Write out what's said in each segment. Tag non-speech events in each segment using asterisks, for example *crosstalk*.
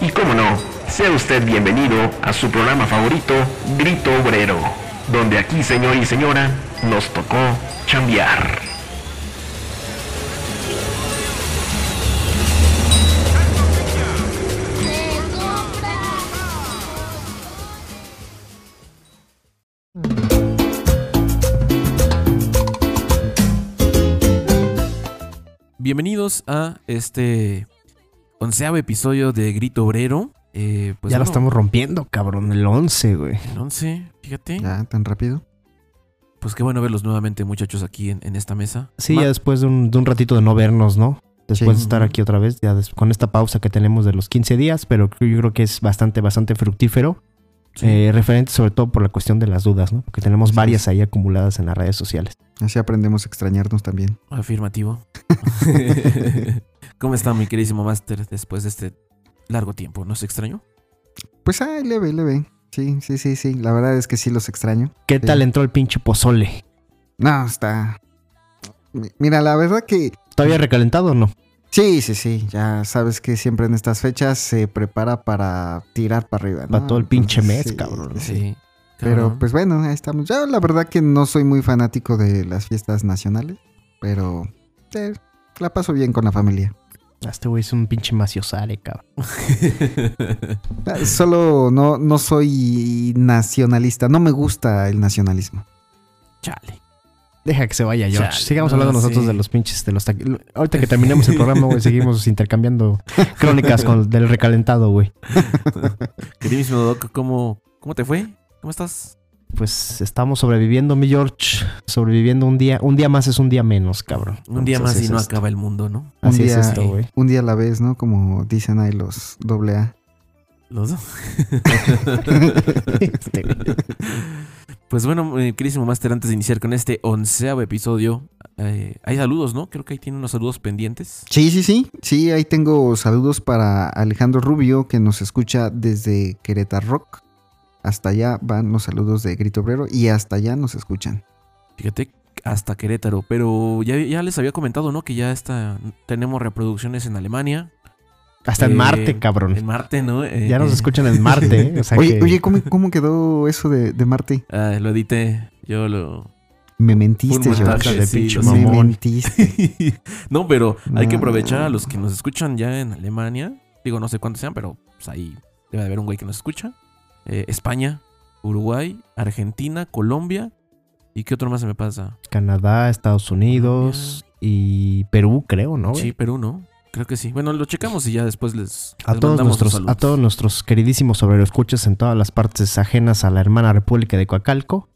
Y cómo no, sea usted bienvenido a su programa favorito, Grito Obrero, donde aquí, señor y señora, nos tocó chambear. Bienvenidos a este onceavo episodio de Grito Obrero. Eh, pues ya lo bueno, estamos rompiendo, cabrón. El 11, güey. El 11, fíjate. Ya, tan rápido. Pues qué bueno verlos nuevamente, muchachos, aquí en, en esta mesa. Sí, Ma- ya después de un, de un ratito de no vernos, ¿no? Después Sí. de estar aquí otra vez, ya con esta pausa que tenemos de los 15 días, pero yo creo que es bastante, bastante fructífero. Sí. eh, referente sobre todo por la cuestión de las dudas, ¿no? Porque tenemos Sí. varias ahí acumuladas en las redes sociales. Así aprendemos a extrañarnos también. Afirmativo. *laughs* ¿Cómo está mi queridísimo Master después de este largo tiempo? ¿No se extrañó? Pues ay, leve, leve. Sí, sí, sí, sí. La verdad es que sí los extraño. ¿Qué Sí. tal entró el pinche pozole? No, está. Mi- Mira, la verdad que. ¿Todavía recalentado o no? Sí, sí, sí. Ya sabes que siempre en estas fechas se prepara para tirar para arriba. ¿no? Para todo el pinche Entonces, mes, sí, cabrón. sí. Cabrón. Pero pues bueno, ahí estamos. Yo la verdad que no soy muy fanático de las fiestas nacionales, pero eh, la paso bien con la familia. Este güey es un pinche maciosare, cabrón. *laughs* Ah, Solo no, no soy nacionalista, no me gusta el nacionalismo. Chale. Deja que se vaya, George. Chale, Sigamos no, hablando nosotros sí. de los pinches, de los Ahorita que terminemos el programa, güey, seguimos *laughs* intercambiando crónicas con, del recalentado, güey. *laughs* Queridísimo Doc, ¿cómo, ¿cómo te fue? ¿Cómo estás? Pues estamos sobreviviendo, mi George. Sobreviviendo un día. Un día más es un día menos, cabrón. Un día Entonces más y no esto. acaba el mundo, ¿no? Un Así día, es esto, güey. un día a la vez, ¿no? Como dicen ahí los doble A. Los dos. Este. Pues bueno, mi queridísimo Master, antes de iniciar con este onceavo episodio, eh, hay saludos, ¿no? Creo que ahí tiene unos saludos pendientes. Sí, sí, sí. Sí, ahí tengo saludos para Alejandro Rubio, que nos escucha desde Querétaro Rock. Hasta allá van los saludos de Grito Obrero y hasta allá nos escuchan. Fíjate, hasta Querétaro. Pero ya, ya les había comentado, ¿no? Que ya está, tenemos reproducciones en Alemania. Hasta en Eh, Marte, cabrón. En Marte, ¿no? Eh, Ya nos eh, escuchan en Marte, ¿eh? *laughs* O sea Oye, que- oye ¿cómo, cómo quedó eso de, de Marte? ah, lo edité. Yo lo. Me mentiste, montaje, sí, sé. Me mamón. *laughs* mentiste. no, pero hay que aprovechar a los que nos escuchan ya en Alemania. Digo, no sé cuántos sean, pero pues ahí debe de haber un güey que nos escucha. Eh, España, Uruguay, Argentina, Colombia. ¿Y qué otro más se me pasa? Canadá, Estados Unidos y Perú, creo, ¿no? güey? Sí, Perú, ¿no? Creo que sí. Bueno, lo checamos y ya después les, A les todos, nuestros, a todos nuestros queridísimos sobreescuchas en todas las partes ajenas a la hermana República de Coacalco.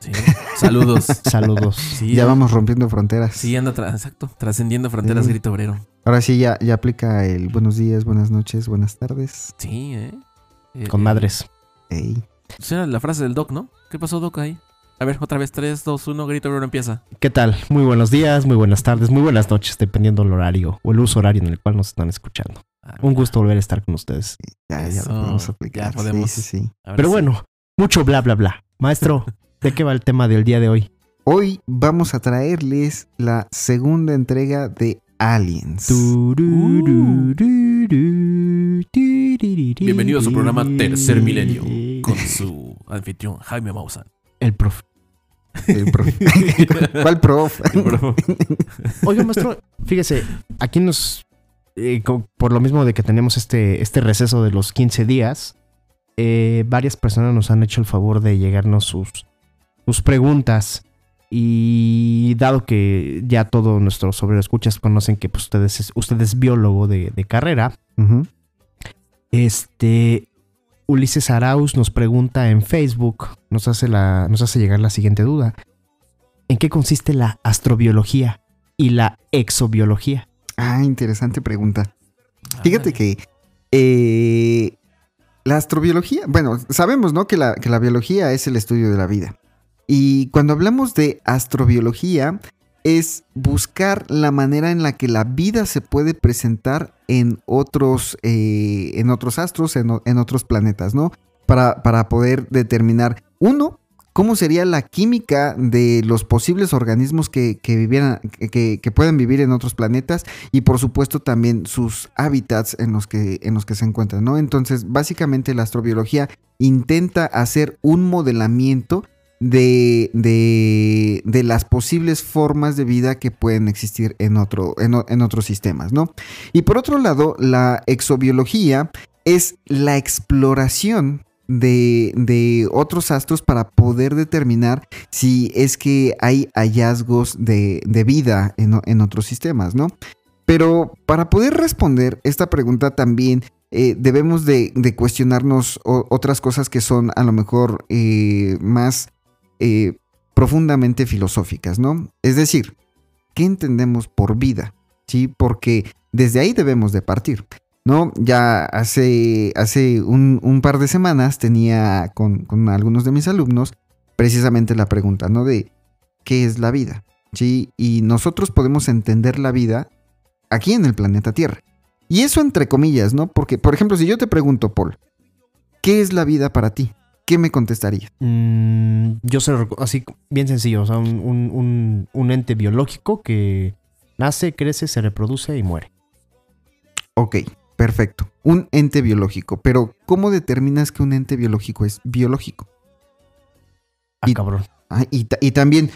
Sí. Saludos. *laughs* Saludos. Sí, ya vamos rompiendo fronteras. Sí, anda, tra- exacto. Trascendiendo fronteras, Sí. grito obrero. Ahora sí, ya, ya aplica el buenos días, buenas noches, buenas tardes. Sí, ¿eh? Eh, Con eh, madres. Ey. esa era la frase del Doc, ¿no? ¿Qué pasó, Doc, ahí? A ver, otra vez. 3, 2, 1, grito obrero empieza. ¿Qué tal? Muy buenos días, muy buenas tardes, muy buenas noches, dependiendo del horario o el uso horario en el cual nos están escuchando. Ah, Un gusto volver a estar con ustedes. Ya, ya Eso, lo podemos aplicar. ya podemos. Sí, sí, Pero sí. bueno, mucho bla, bla, bla. Maestro, *laughs* ¿de qué va el tema del día de hoy? Hoy vamos a traerles la segunda entrega de Aliens. Bienvenido a su programa Tercer Milenio con su anfitrión Jaime Maussan. El profe. *laughs* El prof. *laughs* ¿Cuál prof? *laughs* Oiga, maestro, fíjese, aquí nos. eh, por lo mismo de que tenemos este, este receso de los 15 días, eh, varias personas nos han hecho el favor de llegarnos sus, sus preguntas. Y dado que ya todos nuestros sobreescuchas conocen que pues, ustedes es, usted es biólogo de, de carrera, este. Ulises Arauz nos pregunta en Facebook, nos hace, la, nos hace llegar la siguiente duda. ¿En qué consiste la astrobiología y la exobiología? Ah, interesante pregunta. Fíjate que eh, la astrobiología, bueno, sabemos, ¿no? Que la, que la biología es el estudio de la vida. Y cuando hablamos de astrobiología, es buscar la manera en la que la vida se puede presentar en otros, eh, en otros astros, en, en otros planetas, ¿no? Para, para poder determinar, uno, cómo sería la química de los posibles organismos que, que vivieran, que, que pueden vivir en otros planetas y por supuesto también sus hábitats en los que, en los que se encuentran, ¿no? Entonces, básicamente la astrobiología intenta hacer un modelamiento de, de, de, las posibles formas de vida que pueden existir en, otro, en, en, otros sistemas, ¿no? Y por otro lado, la exobiología es la exploración de, de, otros astros para poder determinar si es que hay hallazgos de, de vida en, en, otros sistemas, ¿no? Pero para poder responder esta pregunta también eh, debemos de, de cuestionarnos otras cosas que son a lo mejor eh, más eh, profundamente filosóficas, ¿no? Es decir, ¿qué entendemos por vida? ¿Sí? Porque desde ahí debemos de partir. ¿no? Ya hace, hace un, par de semanas tenía con, con, algunos de mis alumnos precisamente la pregunta, ¿no? De ¿qué es la vida? ¿Sí? Y nosotros podemos entender la vida aquí en el planeta Tierra. Y eso entre comillas, ¿no? Porque, por ejemplo, si yo te pregunto, Paul, ¿qué es la vida para ti? ¿Qué me contestarías? Mm, yo sé, así bien sencillo, o sea, un, un, un ente biológico que nace, crece, se reproduce y muere. Ok, Perfecto. Un ente biológico. Pero, ¿cómo determinas que un ente biológico es biológico? Ah, y, cabrón. Ah, y, y, también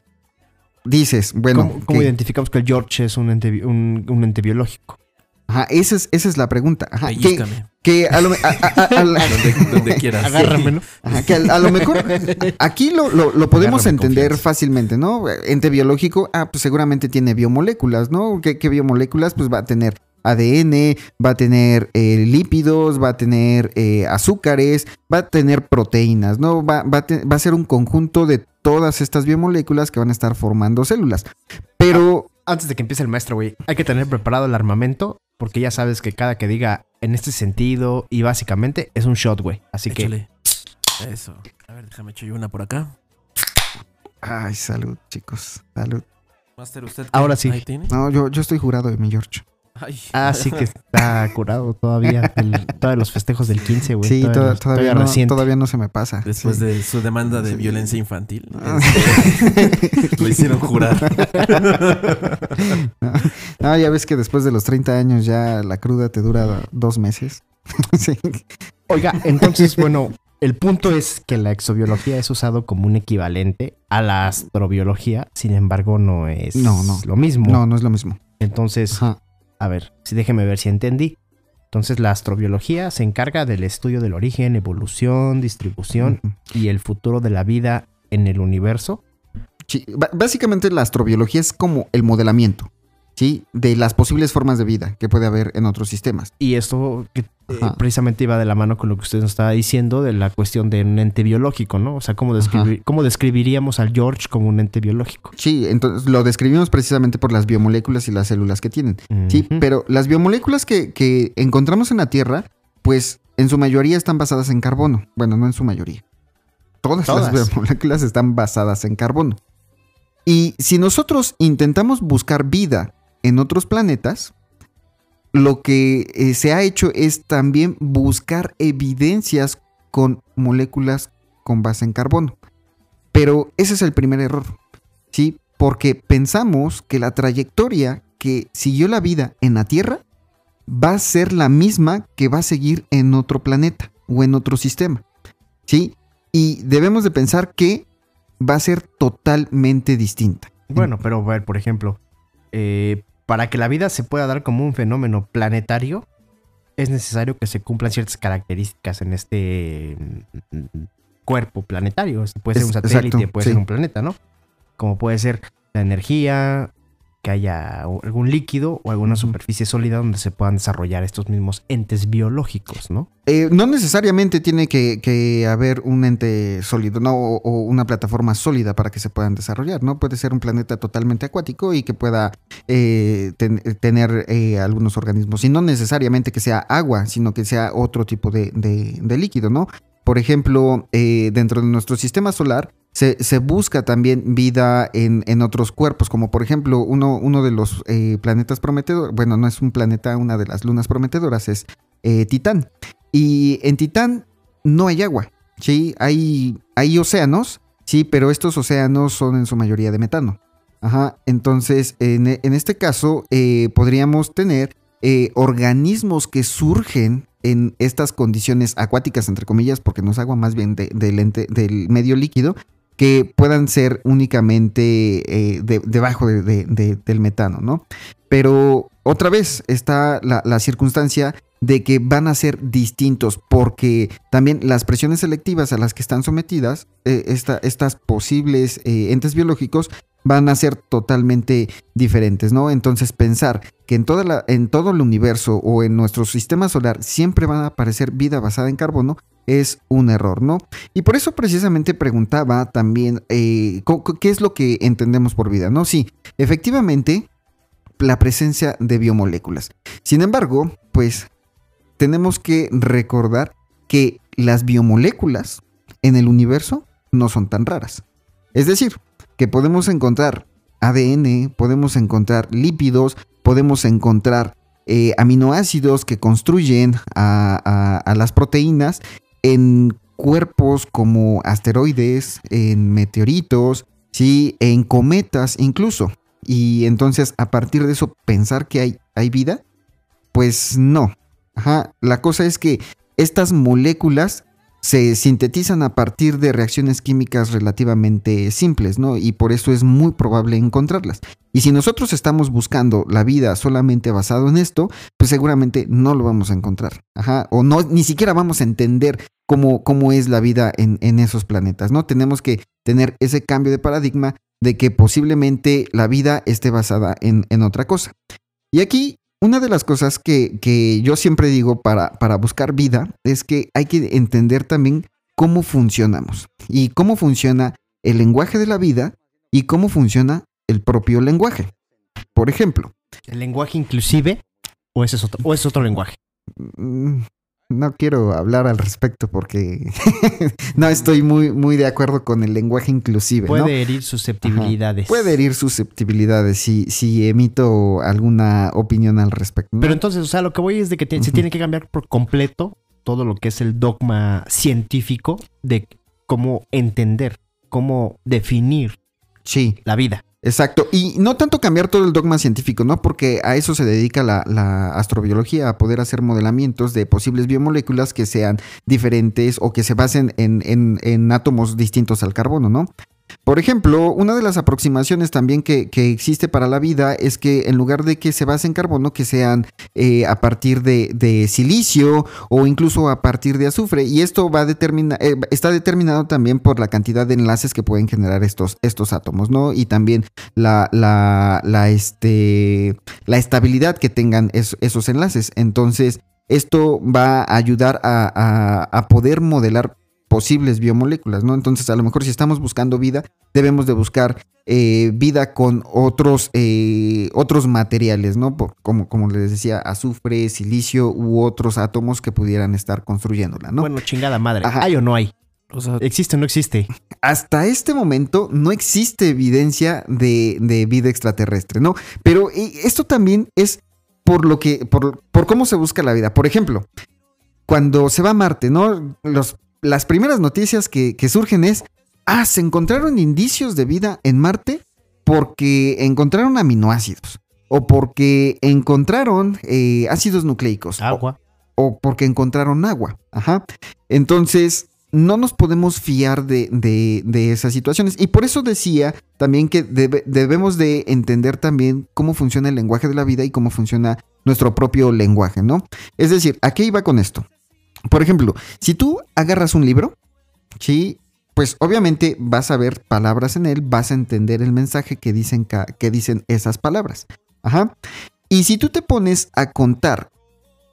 dices, bueno. ¿Cómo, cómo identificamos que el George es un ente, un, un ente biológico? Ajá, esa es, esa es la pregunta. Ajá, que, que a lo, a, a, *laughs* donde, donde, quieras. *laughs* Agárrame, ¿no? Ajá, que a, lo mejor aquí lo, lo, lo podemos Agárrame entender confianza. fácilmente, ¿no? Ente biológico, ah, pues seguramente tiene biomoléculas, ¿no? ¿Qué, qué biomoléculas? Pues va a tener ADN, va a tener eh, lípidos, va a tener eh, azúcares, va a tener proteínas, ¿no? Va, va, a te, va, a ser un conjunto de todas estas biomoléculas que van a estar formando células. Pero... Antes de que empiece el maestro, güey, hay que tener preparado el armamento porque ya sabes que cada que diga en este sentido y básicamente es un shot, güey. Así Échale. que... Eso. A ver, déjame echar yo una por acá. Ay, salud, chicos. Salud. Master, ¿usted Ahora sí. No, yo, yo estoy jurado de mi George. Ay. Ah, sí que está curado todavía. El, todos los festejos del 15, güey. Sí, todavía, todavía, todavía, no, todavía, no, se me pasa. Después sí. de su demanda de sí. violencia infantil. ¿no? Lo hicieron jurar. *laughs* No, no, ya ves que después de los 30 años ya la cruda te dura dos meses. *laughs* sí. Oiga, entonces, bueno, el punto es que la exobiología es usado como un equivalente a la astrobiología, sin embargo, no es no, no. lo mismo. No, no es lo mismo. Entonces, Ajá. A ver, si déjeme ver si entendí. Entonces la astrobiología se encarga del estudio del origen, evolución, distribución uh -huh. y el futuro de la vida en el universo. Sí, básicamente la astrobiología es como el modelamiento, ¿sí? De las posibles formas de vida que puede haber en otros sistemas. Y esto que, eh, precisamente iba de la mano con lo que usted nos estaba diciendo de la cuestión de un ente biológico, ¿no? O sea, ¿cómo, describir, ¿cómo describiríamos al George como un ente biológico? Sí, entonces lo describimos precisamente por las biomoléculas y las células que tienen. Uh -huh. Sí, pero las biomoléculas que, que encontramos en la Tierra, pues en su mayoría están basadas en carbono. Bueno, no en su mayoría. Todas, Todas, las biomoléculas están basadas en carbono. Y si nosotros intentamos buscar vida en otros planetas, lo que eh, se ha hecho es también buscar evidencias con moléculas con base en carbono. Pero ese es el primer error, ¿sí? Porque pensamos que la trayectoria que siguió la vida en la Tierra va a ser la misma que va a seguir en otro planeta o en otro sistema, ¿sí? Y debemos de pensar que va a ser totalmente distinta. Bueno, pero a ver, por ejemplo, eh, para que la vida se pueda dar como un fenómeno planetario, es necesario que se cumplan ciertas características en este cuerpo planetario. Puede ser un satélite, Exacto, puede sí. ser un planeta, ¿no? Como puede ser la energía, que haya algún líquido o alguna superficie sólida donde se puedan desarrollar estos mismos entes biológicos, ¿no? Eh, no necesariamente tiene que, que, haber un ente sólido, ¿no? O, o, una plataforma sólida para que se puedan desarrollar, ¿no? Puede ser un planeta totalmente acuático y que pueda eh, ten, tener eh, algunos organismos. Y no necesariamente que sea agua, sino que sea otro tipo de, de, de líquido, ¿no? Por ejemplo, dentro de nuestro sistema solar se, busca también vida en, en, otros cuerpos, como por ejemplo uno, uno de los eh, planetas prometedores, bueno, no es un planeta, una de las lunas prometedoras es eh, Titán. Y en Titán no hay agua, ¿sí? Hay, hay océanos, Sí, pero estos océanos son en su mayoría de metano. Ajá, entonces en, en este caso eh, podríamos tener organismos que surgen en estas condiciones acuáticas, entre comillas, porque no es agua más bien del medio líquido, que puedan ser únicamente eh, de- debajo de- de- de- del metano, ¿no? Pero otra vez está la, circunstancia de que van a ser distintos porque también las presiones selectivas a las que están sometidas eh, esta- estas posibles eh, entes biológicos van a ser totalmente diferentes, ¿no? Entonces pensar que en, en todo el universo o en nuestro sistema solar siempre van a aparecer vida basada en carbono es un error, ¿no? Y por eso precisamente preguntaba también eh, qué es lo que entendemos por vida, ¿no? Sí, efectivamente la presencia de biomoléculas. Sin embargo, pues tenemos que recordar que las biomoléculas en el universo no son tan raras. Es decir, que podemos encontrar ADN, podemos encontrar lípidos, podemos encontrar eh, aminoácidos que construyen a las proteínas en cuerpos como asteroides, en meteoritos, ¿sí? en cometas incluso. Y entonces a partir de eso pensar que hay, hay vida, pues no. Ajá, la cosa es que estas moléculas se sintetizan a partir de reacciones químicas relativamente simples, ¿no? Y por eso es muy probable encontrarlas. Y si nosotros estamos buscando la vida solamente basado en esto, pues seguramente no lo vamos a encontrar. Ajá, o no, ni siquiera vamos a entender cómo, cómo es la vida en, en esos planetas, ¿no? Tenemos que tener ese cambio de paradigma de que posiblemente la vida esté basada en, en otra cosa. Y aquí una de las cosas que, que yo siempre digo para, para buscar vida es que hay que entender también cómo funcionamos y cómo funciona el lenguaje de la vida y cómo funciona el propio lenguaje. Por ejemplo, ¿El lenguaje inclusive? ¿O ese es otro, o es otro lenguaje? No quiero hablar al respecto porque *laughs* no estoy muy, muy de acuerdo con el lenguaje inclusive. ¿no? Puede herir susceptibilidades. Puede herir susceptibilidades si, si emito alguna opinión al respecto. ¿no? Pero entonces, o sea, lo que voy es de que te- se tiene que cambiar por completo todo lo que es el dogma científico de cómo entender, cómo definir sí. la vida. Exacto, y no tanto cambiar todo el dogma científico, ¿no? Porque a eso se dedica la, la astrobiología, a poder hacer modelamientos de posibles biomoléculas que sean diferentes o que se basen en, en- en átomos distintos al carbono, ¿no? Por ejemplo, una de las aproximaciones también que, que existe para la vida es que en lugar de que se base en carbono, que sean eh, a partir de, de silicio o incluso a partir de azufre. Y esto va a eh, está determinado también por la cantidad de enlaces que pueden generar estos, estos átomos, ¿no? Y también la, la, este, la estabilidad que tengan es- esos enlaces. Entonces, esto va a ayudar a- a poder modelar posibles biomoléculas, ¿no? Entonces, a lo mejor si estamos buscando vida, debemos de buscar eh, vida con otros, eh, otros materiales, ¿no? Por- como, como les decía, azufre, silicio u otros átomos que pudieran estar construyéndola, ¿no? Bueno, chingada madre. Ajá. ¿Hay o no hay? O sea, ¿Existe o no existe? hasta este momento no existe evidencia de, de vida extraterrestre, ¿no? Pero esto también es por lo que, por, por cómo se busca la vida. Por ejemplo, cuando se va a Marte, ¿no? Los, las primeras noticias que, que surgen es, ah, se encontraron indicios de vida en Marte porque encontraron aminoácidos o porque encontraron eh, ácidos nucleicos. o- Agua. o porque encontraron agua. Ajá. Entonces, no nos podemos fiar de, de- de esas situaciones. Y por eso decía también que debe- debemos de entender también cómo funciona el lenguaje de la vida y cómo funciona nuestro propio lenguaje, ¿no? Es decir, ¿a qué iba con esto? Por ejemplo, si tú agarras un libro, ¿sí? Pues obviamente vas a ver palabras en él, vas a entender el mensaje que dicen, que dicen esas palabras. Ajá. Y si tú te pones a contar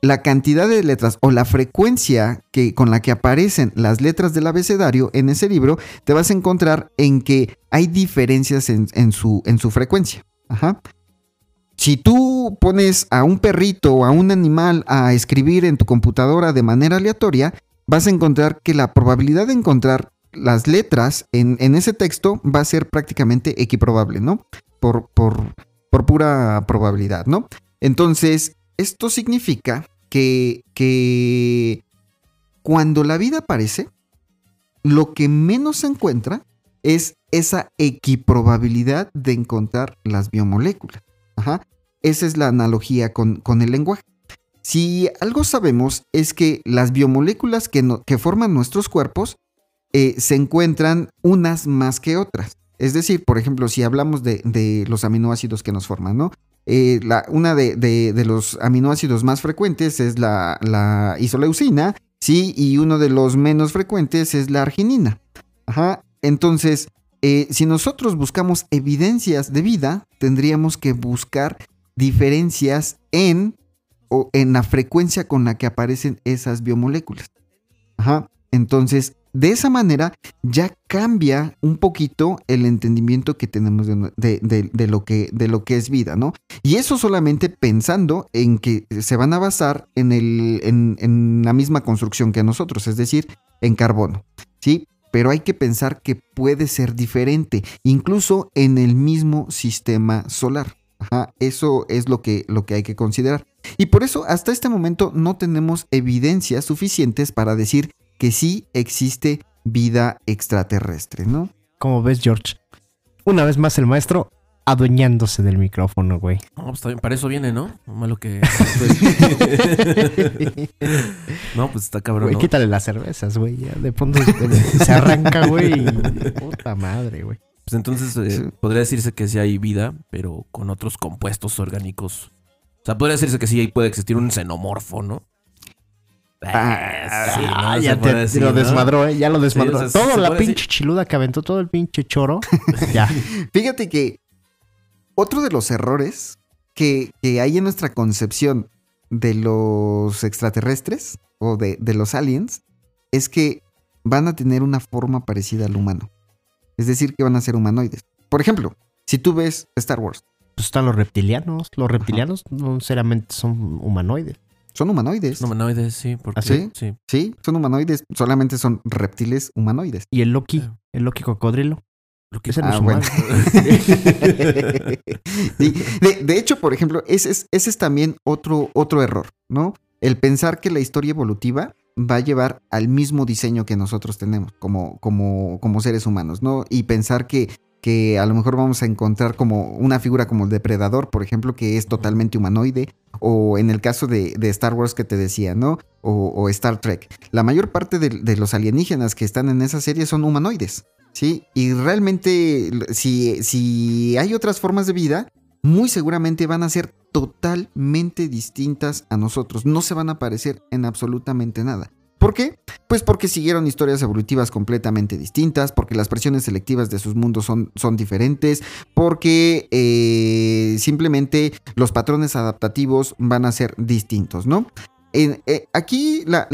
la cantidad de letras o la frecuencia que, con la que aparecen las letras del abecedario en ese libro, te vas a encontrar en que hay diferencias en, en su, en su frecuencia. Ajá. Si tú pones a un perrito o a un animal a escribir en tu computadora de manera aleatoria, vas a encontrar que la probabilidad de encontrar las letras en, ese texto va a ser prácticamente equiprobable, ¿no? Por, por, por pura probabilidad, ¿no? Entonces, esto significa que, que cuando la vida aparece, lo que menos se encuentra es esa equiprobabilidad de encontrar las biomoléculas. Ajá. Esa es la analogía con, con el lenguaje. Si algo sabemos es que las biomoléculas que, no- que forman nuestros cuerpos eh, se encuentran unas más que otras. Es decir, por ejemplo, si hablamos de, de los aminoácidos que nos forman, ¿no? Eh, la- una de, de- los aminoácidos más frecuentes es la, la isoleucina, ¿sí? Y uno de los menos frecuentes es la arginina. Ajá. Entonces, eh, si nosotros buscamos evidencias de vida, tendríamos que buscar diferencias en, o en la frecuencia con la que aparecen esas biomoléculas. Ajá. Entonces, de esa manera ya cambia un poquito el entendimiento que tenemos de, de lo, que, de lo que es vida, ¿no? Y eso solamente pensando en que se van a basar en, el, en, en la misma construcción que nosotros, es decir, en carbono, ¿sí? Pero hay que pensar que puede ser diferente, incluso en el mismo sistema solar. Ajá, eso es lo que, lo que hay que considerar. Y por eso hasta este momento no tenemos evidencias suficientes para decir que sí existe vida extraterrestre, ¿no? Como ves, George. Una vez más el maestro adueñándose del micrófono, güey. No, pues también para eso viene, ¿no? No Malo que. *laughs* no, pues está cabrón. Güey, ¿no? quítale las cervezas, güey. Ya de pronto se, se arranca, güey. y- Puta madre, güey. Pues entonces eh, Sí. podría decirse que sí hay vida, pero con otros compuestos orgánicos. O sea, podría decirse que sí ahí puede existir un xenomorfo, ¿no? Ah, sí, ¿no? Ah, ya te, decir, lo ¿no? desmadró, ¿eh? Ya lo desmadró. o sea, todo la pinche chiluda que aventó, todo el pinche choro. *laughs* ya. Fíjate que otro de los errores que, que hay en nuestra concepción de los extraterrestres o de, de los aliens es que van a tener una forma parecida al humano. Es decir, que van a ser humanoides. Por ejemplo, si tú ves Star Wars, Pues están los reptilianos. Los reptilianos no necesariamente son humanoides. son humanoides. Humanoides, sí. Porque, ¿Ah, sí? Sí. Sí, son humanoides, solamente son reptiles humanoides. Y el Loki, el Loki cocodrilo. Lo que Ese no Ah, es bueno. *laughs* Sí, de, de hecho, por ejemplo, ese es, ese es también otro, otro error, ¿no? El pensar que la historia evolutiva va a llevar al mismo diseño que nosotros tenemos como, como, como seres humanos, ¿no? Y pensar que, que a lo mejor vamos a encontrar como una figura como el depredador, por ejemplo, que es totalmente humanoide, o en el caso de, de Star Wars que te decía, ¿no? O, Star Trek. La mayor parte de, de los alienígenas que están en esa serie son humanoides. ¿sí? Y realmente, si, si hay otras formas de vida, muy seguramente van a ser totalmente distintas a nosotros. No se van a parecer en absolutamente nada. ¿Por qué? Pues porque siguieron historias evolutivas completamente distintas, porque las presiones selectivas de sus mundos son, son diferentes, porque eh, simplemente los patrones adaptativos van a ser distintos, ¿no? En- eh, aquí la,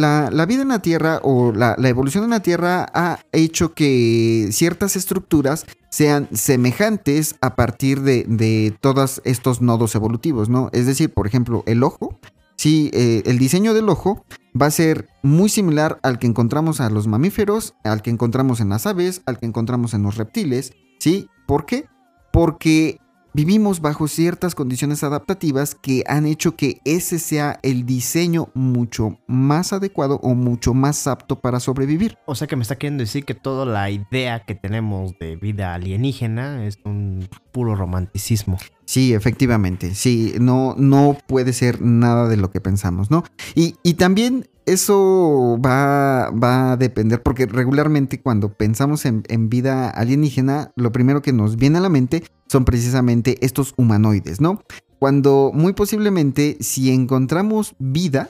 vida en la Tierra o la, evolución en la Tierra ha hecho que ciertas estructuras sean semejantes a partir de, de todos estos nodos evolutivos, ¿no? Es decir, por ejemplo, el ojo, sí, eh, el diseño del ojo va a ser muy similar al que encontramos a los mamíferos, al que encontramos en las aves, al que encontramos en los reptiles, ¿sí? ¿Por qué? Porque vivimos bajo ciertas condiciones adaptativas que han hecho que ese sea el diseño mucho más adecuado o mucho más apto para sobrevivir. O sea que me está queriendo decir que toda la idea que tenemos de vida alienígena es un puro romanticismo. Sí, efectivamente. Sí, no, no puede ser nada de lo que pensamos, ¿no? Y, y también eso va, va a depender, porque regularmente cuando pensamos en, en vida alienígena, lo primero que nos viene a la mente son precisamente estos humanoides, ¿no? Cuando muy posiblemente si encontramos vida,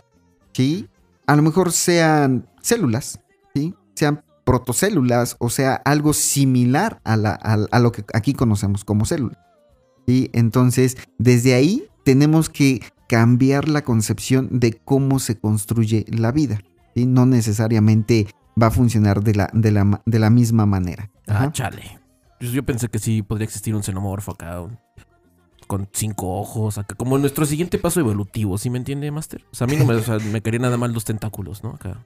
¿sí? A lo mejor sean células, ¿sí? Sean protocélulas o sea algo similar a, la- a- a lo que aquí conocemos como células. ¿sí? Entonces, desde ahí tenemos que cambiar la concepción de cómo se construye la vida. ¿sí? No necesariamente va a funcionar de la, de la, de la misma manera. Ah, chale. Yo pensé que sí podría existir un xenomorfo acá. un- Con cinco ojos, acá. Como nuestro siguiente paso evolutivo, ¿sí me entiende, Master? O sea, a mí no me, o sea, me quería nada mal los tentáculos, ¿no? Acá.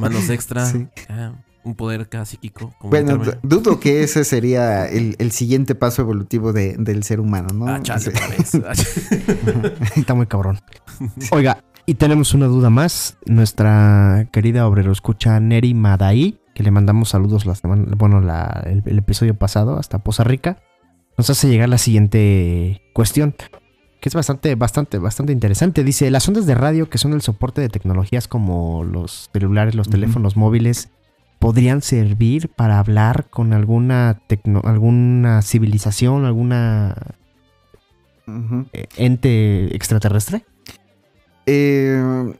Manos extra. *laughs* Sí. acá, un poder acá psíquico. como Bueno, dudo que ese sería el, el siguiente paso evolutivo de- del ser humano, ¿no? Ah, chale, *laughs* Está muy cabrón. *laughs* Oiga, y tenemos una duda más. Nuestra querida obrero escucha Neri Madai, que le mandamos saludos la semana, bueno, la- el, el episodio pasado, hasta Poza Rica, nos hace llegar la siguiente cuestión, que es bastante, bastante, bastante interesante. Dice, las ondas de radio que son el soporte de tecnologías como los celulares, los teléfonos móviles, podrían servir para hablar con alguna, tecno- alguna civilización, alguna eh, ente extraterrestre. Eh,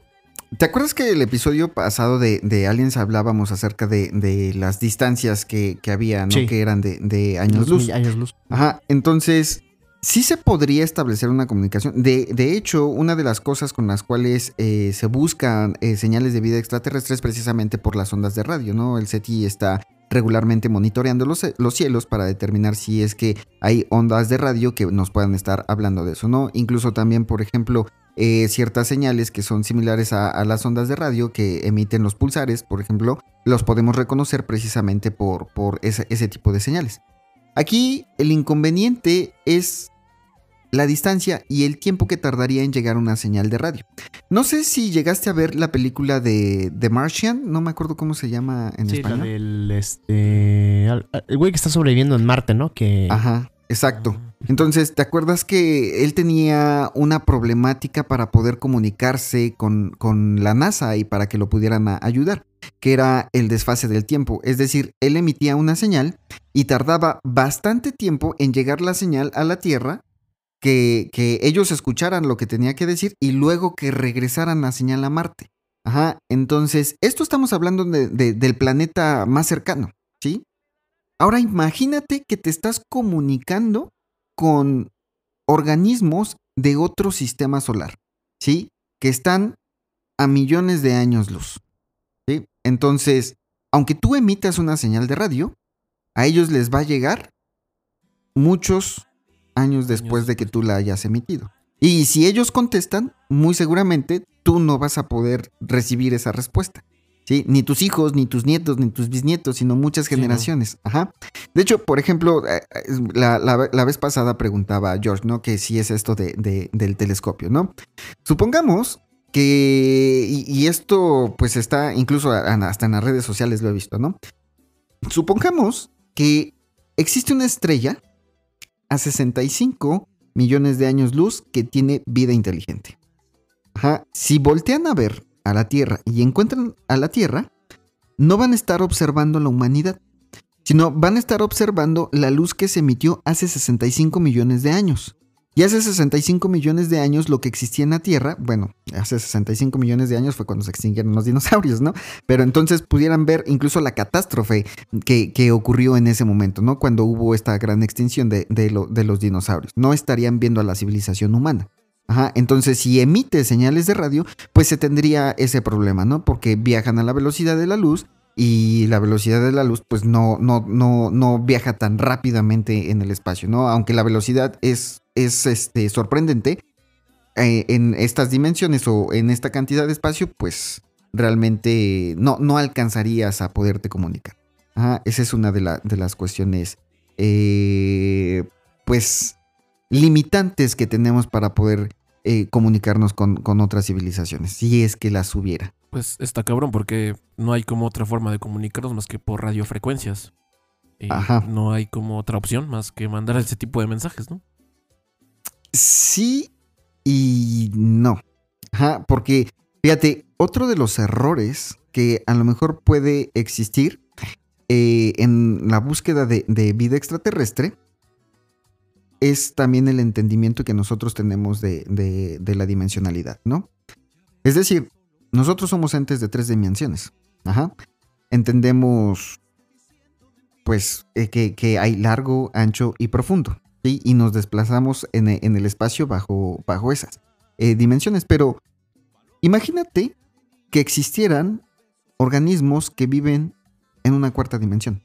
¿Te acuerdas que el episodio pasado de, de Aliens hablábamos acerca de, de las distancias que, que había, ¿no? Sí. Que eran de, de años luz. años luz. Ajá, entonces sí se podría establecer una comunicación. De, de hecho, una de las cosas con las cuales eh, se buscan eh, señales de vida extraterrestre es precisamente por las ondas de radio, ¿no? El SETI está regularmente monitoreando los, los cielos para determinar si es que hay ondas de radio que nos puedan estar hablando de eso, ¿no? Incluso también, por ejemplo, eh, ciertas señales que son similares a, a las ondas de radio que emiten los pulsares, por ejemplo, los podemos reconocer precisamente por, por ese, ese tipo de señales. Aquí el inconveniente es la distancia y el tiempo que tardaría en llegar una señal de radio. No sé si llegaste a ver la película de The Martian, no me acuerdo cómo se llama en Sí, la español. del este el güey que está sobreviviendo en Marte, ¿no? Que Ajá, exacto. Entonces, ¿te acuerdas que él tenía una problemática para poder comunicarse con, con la NASA y para que lo pudieran ayudar? Que era el desfase del tiempo. Es decir, él emitía una señal y tardaba bastante tiempo en llegar la señal a la Tierra, que, que ellos escucharan lo que tenía que decir y luego que regresaran la señal a Marte. Ajá, entonces, esto estamos hablando de- de- del planeta más cercano, ¿sí? Ahora imagínate que te estás comunicando con organismos de otro sistema solar, ¿sí? Que están a millones de años luz, ¿sí? Entonces, aunque tú emitas una señal de radio, a ellos les va a llegar muchos años después de que tú la hayas emitido. Y si ellos contestan, muy seguramente tú no vas a poder recibir esa respuesta. ¿Sí? Ni tus hijos, ni tus nietos, ni tus bisnietos, sino muchas Sí, ¿no? generaciones. Ajá. De hecho, por ejemplo, eh, la, la- la vez pasada preguntaba a George, ¿no? Que si es esto de- de- del telescopio, ¿no? Supongamos que, y, y esto pues está incluso hasta en las redes sociales lo he visto, ¿no? Supongamos que existe una estrella a 65 millones de años luz que tiene vida inteligente. Ajá. Si voltean a ver a la Tierra y encuentran a la Tierra, no van a estar observando la humanidad, sino van a estar observando la luz que se emitió hace 65 millones de años. Y hace 65 millones de años lo que existía en la Tierra, bueno, hace 65 millones de años fue cuando se extinguieron los dinosaurios, ¿no? Pero entonces pudieran ver incluso la catástrofe que, que ocurrió en ese momento, ¿no? Cuando hubo esta gran extinción de, de lo- de los dinosaurios. No estarían viendo a la civilización humana. Entonces si emite señales de radio, pues se tendría ese problema, ¿no? Porque viajan a la velocidad de la luz y la velocidad de la luz pues no, no, no, no viaja tan rápidamente en el espacio, ¿no? Aunque la velocidad es, es este, sorprendente, eh, en estas dimensiones o en esta cantidad de espacio, pues realmente no, no alcanzarías a poderte comunicar. Esa es una de, la- de las cuestiones, eh, pues, limitantes que tenemos para poder eh, comunicarnos con, con otras civilizaciones, si es que las hubiera. Pues está cabrón porque no hay como otra forma de comunicarnos más que por radiofrecuencias. Y Ajá. no hay como otra opción más que mandar ese tipo de mensajes, ¿no? Sí y no. Ajá, porque fíjate, otro de los errores que a lo mejor puede existir eh, en la búsqueda de, de vida extraterrestre es también el entendimiento que nosotros tenemos de, la dimensionalidad, ¿no? Es decir, nosotros somos entes de tres dimensiones. Ajá. Entendemos, pues, eh, que, hay largo, ancho y profundo. ¿sí? Y nos desplazamos en, el espacio bajo, bajo esas eh, dimensiones. Pero imagínate que existieran organismos que viven en una cuarta dimensión.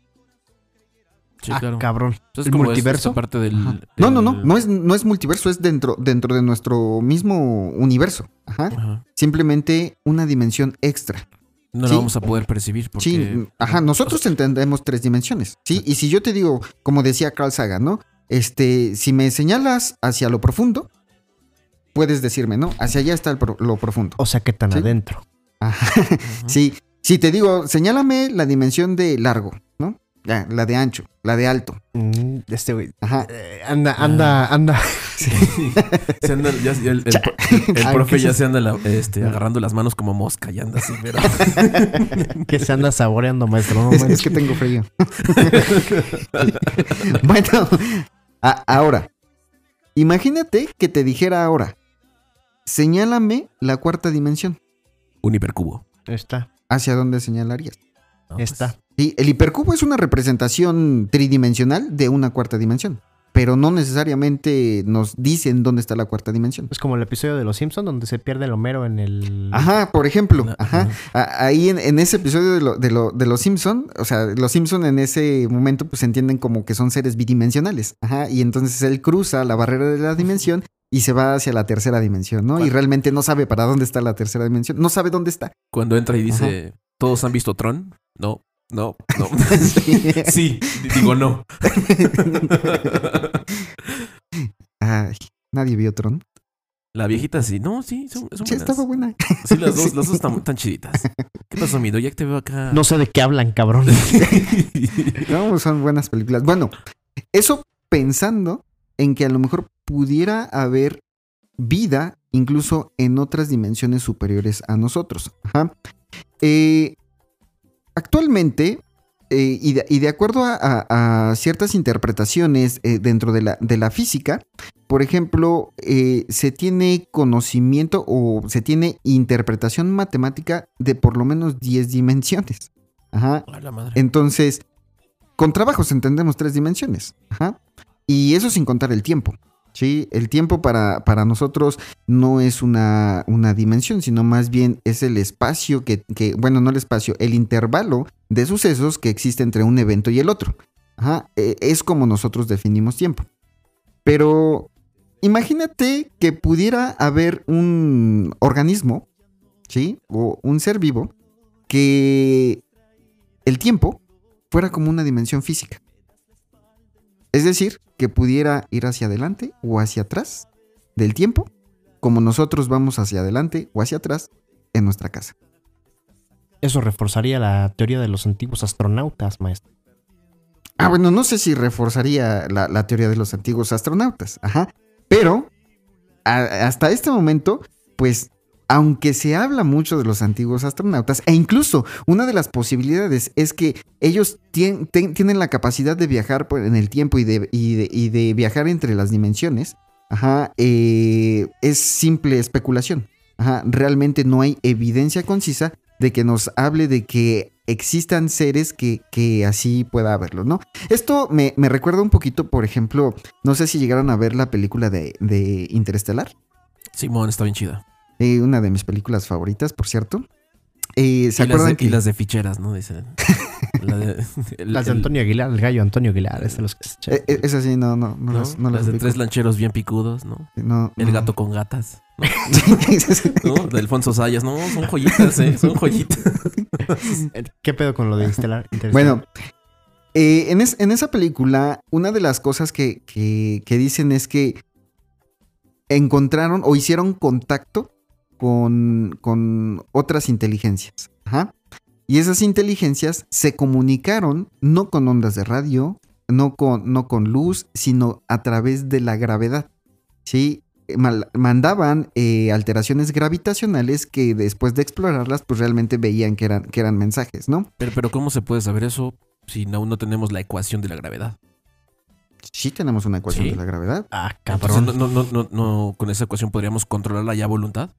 Sí, ah, claro. cabrón. Entonces, ¿El como es multiverso? parte del, No, no, no, no es, no es multiverso, es dentro, dentro de nuestro mismo universo. Ajá. Ajá. Simplemente una dimensión extra. No Sí. lo vamos a poder percibir porque... Sí, ajá, nosotros entendemos tres dimensiones, ¿sí? Y si yo te digo, como decía Carl Sagan, ¿no? Este, si me señalas hacia lo profundo, puedes decirme, ¿no? Hacia allá está el pro- lo profundo. O sea, que tan Sí. adentro. Ajá. Ajá. *laughs* Sí, Si te digo, señálame la dimensión de largo. Ya, la de ancho, la de alto. Mm, Este güey. Ajá. eh, anda, anda, anda. *laughs* Se anda- ya- ya el, el- el- *laughs* el Ay, profe ¿qué ya se anda la- este, agarrando las manos como mosca y anda así, pero. *laughs* que se anda saboreando, maestro. No Es, que tengo frío. bueno, a- ahora, imagínate que te dijera ahora, señálame la cuarta dimensión. Un hipercubo. Está, ¿Hacia dónde señalarías? No, pues, está. Sí, el hipercubo es una representación tridimensional de una cuarta dimensión, pero no necesariamente nos dicen dónde está la cuarta dimensión. Es como el episodio de Los Simpsons donde se pierde el Homero en el. Ajá, por ejemplo, ajá. Ahí en, en ese episodio de, lo- de, lo- de los Simpson, o sea, los Simpson en ese momento pues se entienden como que son seres bidimensionales, ajá, y entonces él cruza la barrera de la dimensión y se va hacia la tercera dimensión, ¿no? Y realmente no sabe para dónde está la tercera dimensión, no sabe dónde está. Cuando entra y dice, ¿todos han visto Tron? No, no, no. *laughs* Sí. *laughs* sí, di- digo no. *laughs* Ay, nadie vio Tron. La viejita sí, no, sí, son, son Sí, buenas. estaba buena. Sí, las dos, las dos están, están chiditas. ¿Qué pasó, Mido? Ya que te veo acá. No sé de qué hablan, cabrón. No, son buenas películas. Bueno, eso pensando en que a lo mejor pudiera haber vida incluso en otras dimensiones superiores a nosotros. Ajá. Eh, actualmente, eh, y, de, y de acuerdo a, a- a ciertas interpretaciones eh, dentro de la, de la física, por ejemplo, se tiene conocimiento o se tiene interpretación matemática de por lo menos 10 dimensiones. Ajá. Entonces, con trabajos entendemos tres dimensiones. Ajá. Y eso sin contar el tiempo. ¿Sí? El tiempo para, para nosotros no es una, una dimensión, sino más bien es el espacio que, que- bueno, no el espacio, el intervalo de sucesos que existe entre un evento y el otro. Ajá. Eh, Es como nosotros definimos tiempo. Pero imagínate que pudiera haber un organismo, ¿sí? O un ser vivo que el tiempo fuera como una dimensión física. Es decir, que pudiera ir hacia adelante o hacia atrás del tiempo, como nosotros vamos hacia adelante o hacia atrás en nuestra casa. Eso reforzaría la teoría de los antiguos astronautas, maestro. Ah, bueno, no sé si reforzaría la, la teoría de los antiguos astronautas, ajá, pero a- hasta este momento, pues, aunque se habla mucho de los antiguos astronautas, e incluso una de las posibilidades es que ellos tienen la capacidad de viajar por- en el tiempo y de, viajar entre las dimensiones, ajá, eh, es simple especulación, ajá, realmente no hay evidencia concisa de que nos hable de que existan seres que, así pueda haberlo, ¿no? Esto me, me recuerda un poquito, por ejemplo, no sé si llegaron a ver la película de, de Interestelar, Simón está bien chida. Eh, una de mis películas favoritas, por cierto. Eh, ¿Se y, las acuerdan de, que y las de ficheras, ¿no? Dicen. La de, *laughs* el- Las de Antonio Aguilar, el gallo Antonio Aguilar, es de los que Eh, eh, esas sí, no, no, no, ¿no? las, no las las de tres lancheros bien picudos, ¿no? No, El no. gato con gatas, *laughs* Sí, ¿no? De Alfonso Sayas, no, son joyitas, ¿eh? Son joyitas. *laughs* ¿Qué pedo con lo de? Interestelar? Bueno, eh, en, es- en esa película, una de las cosas que, que- que dicen es que encontraron o hicieron contacto con, con otras inteligencias. Ajá. Y esas inteligencias se comunicaron no con ondas de radio, no con, no con luz, sino a través de la gravedad. ¿Sí? Mal- mandaban eh, alteraciones gravitacionales que después de explorarlas, pues realmente veían que eran, que eran mensajes, ¿no? Pero, pero ¿cómo se puede saber eso si aún no tenemos la ecuación de la gravedad? Sí tenemos una ecuación ¿Sí? de la gravedad. ah, Entonces, cabrón. no, no, no, no, con esa ecuación podríamos controlarla ya a voluntad.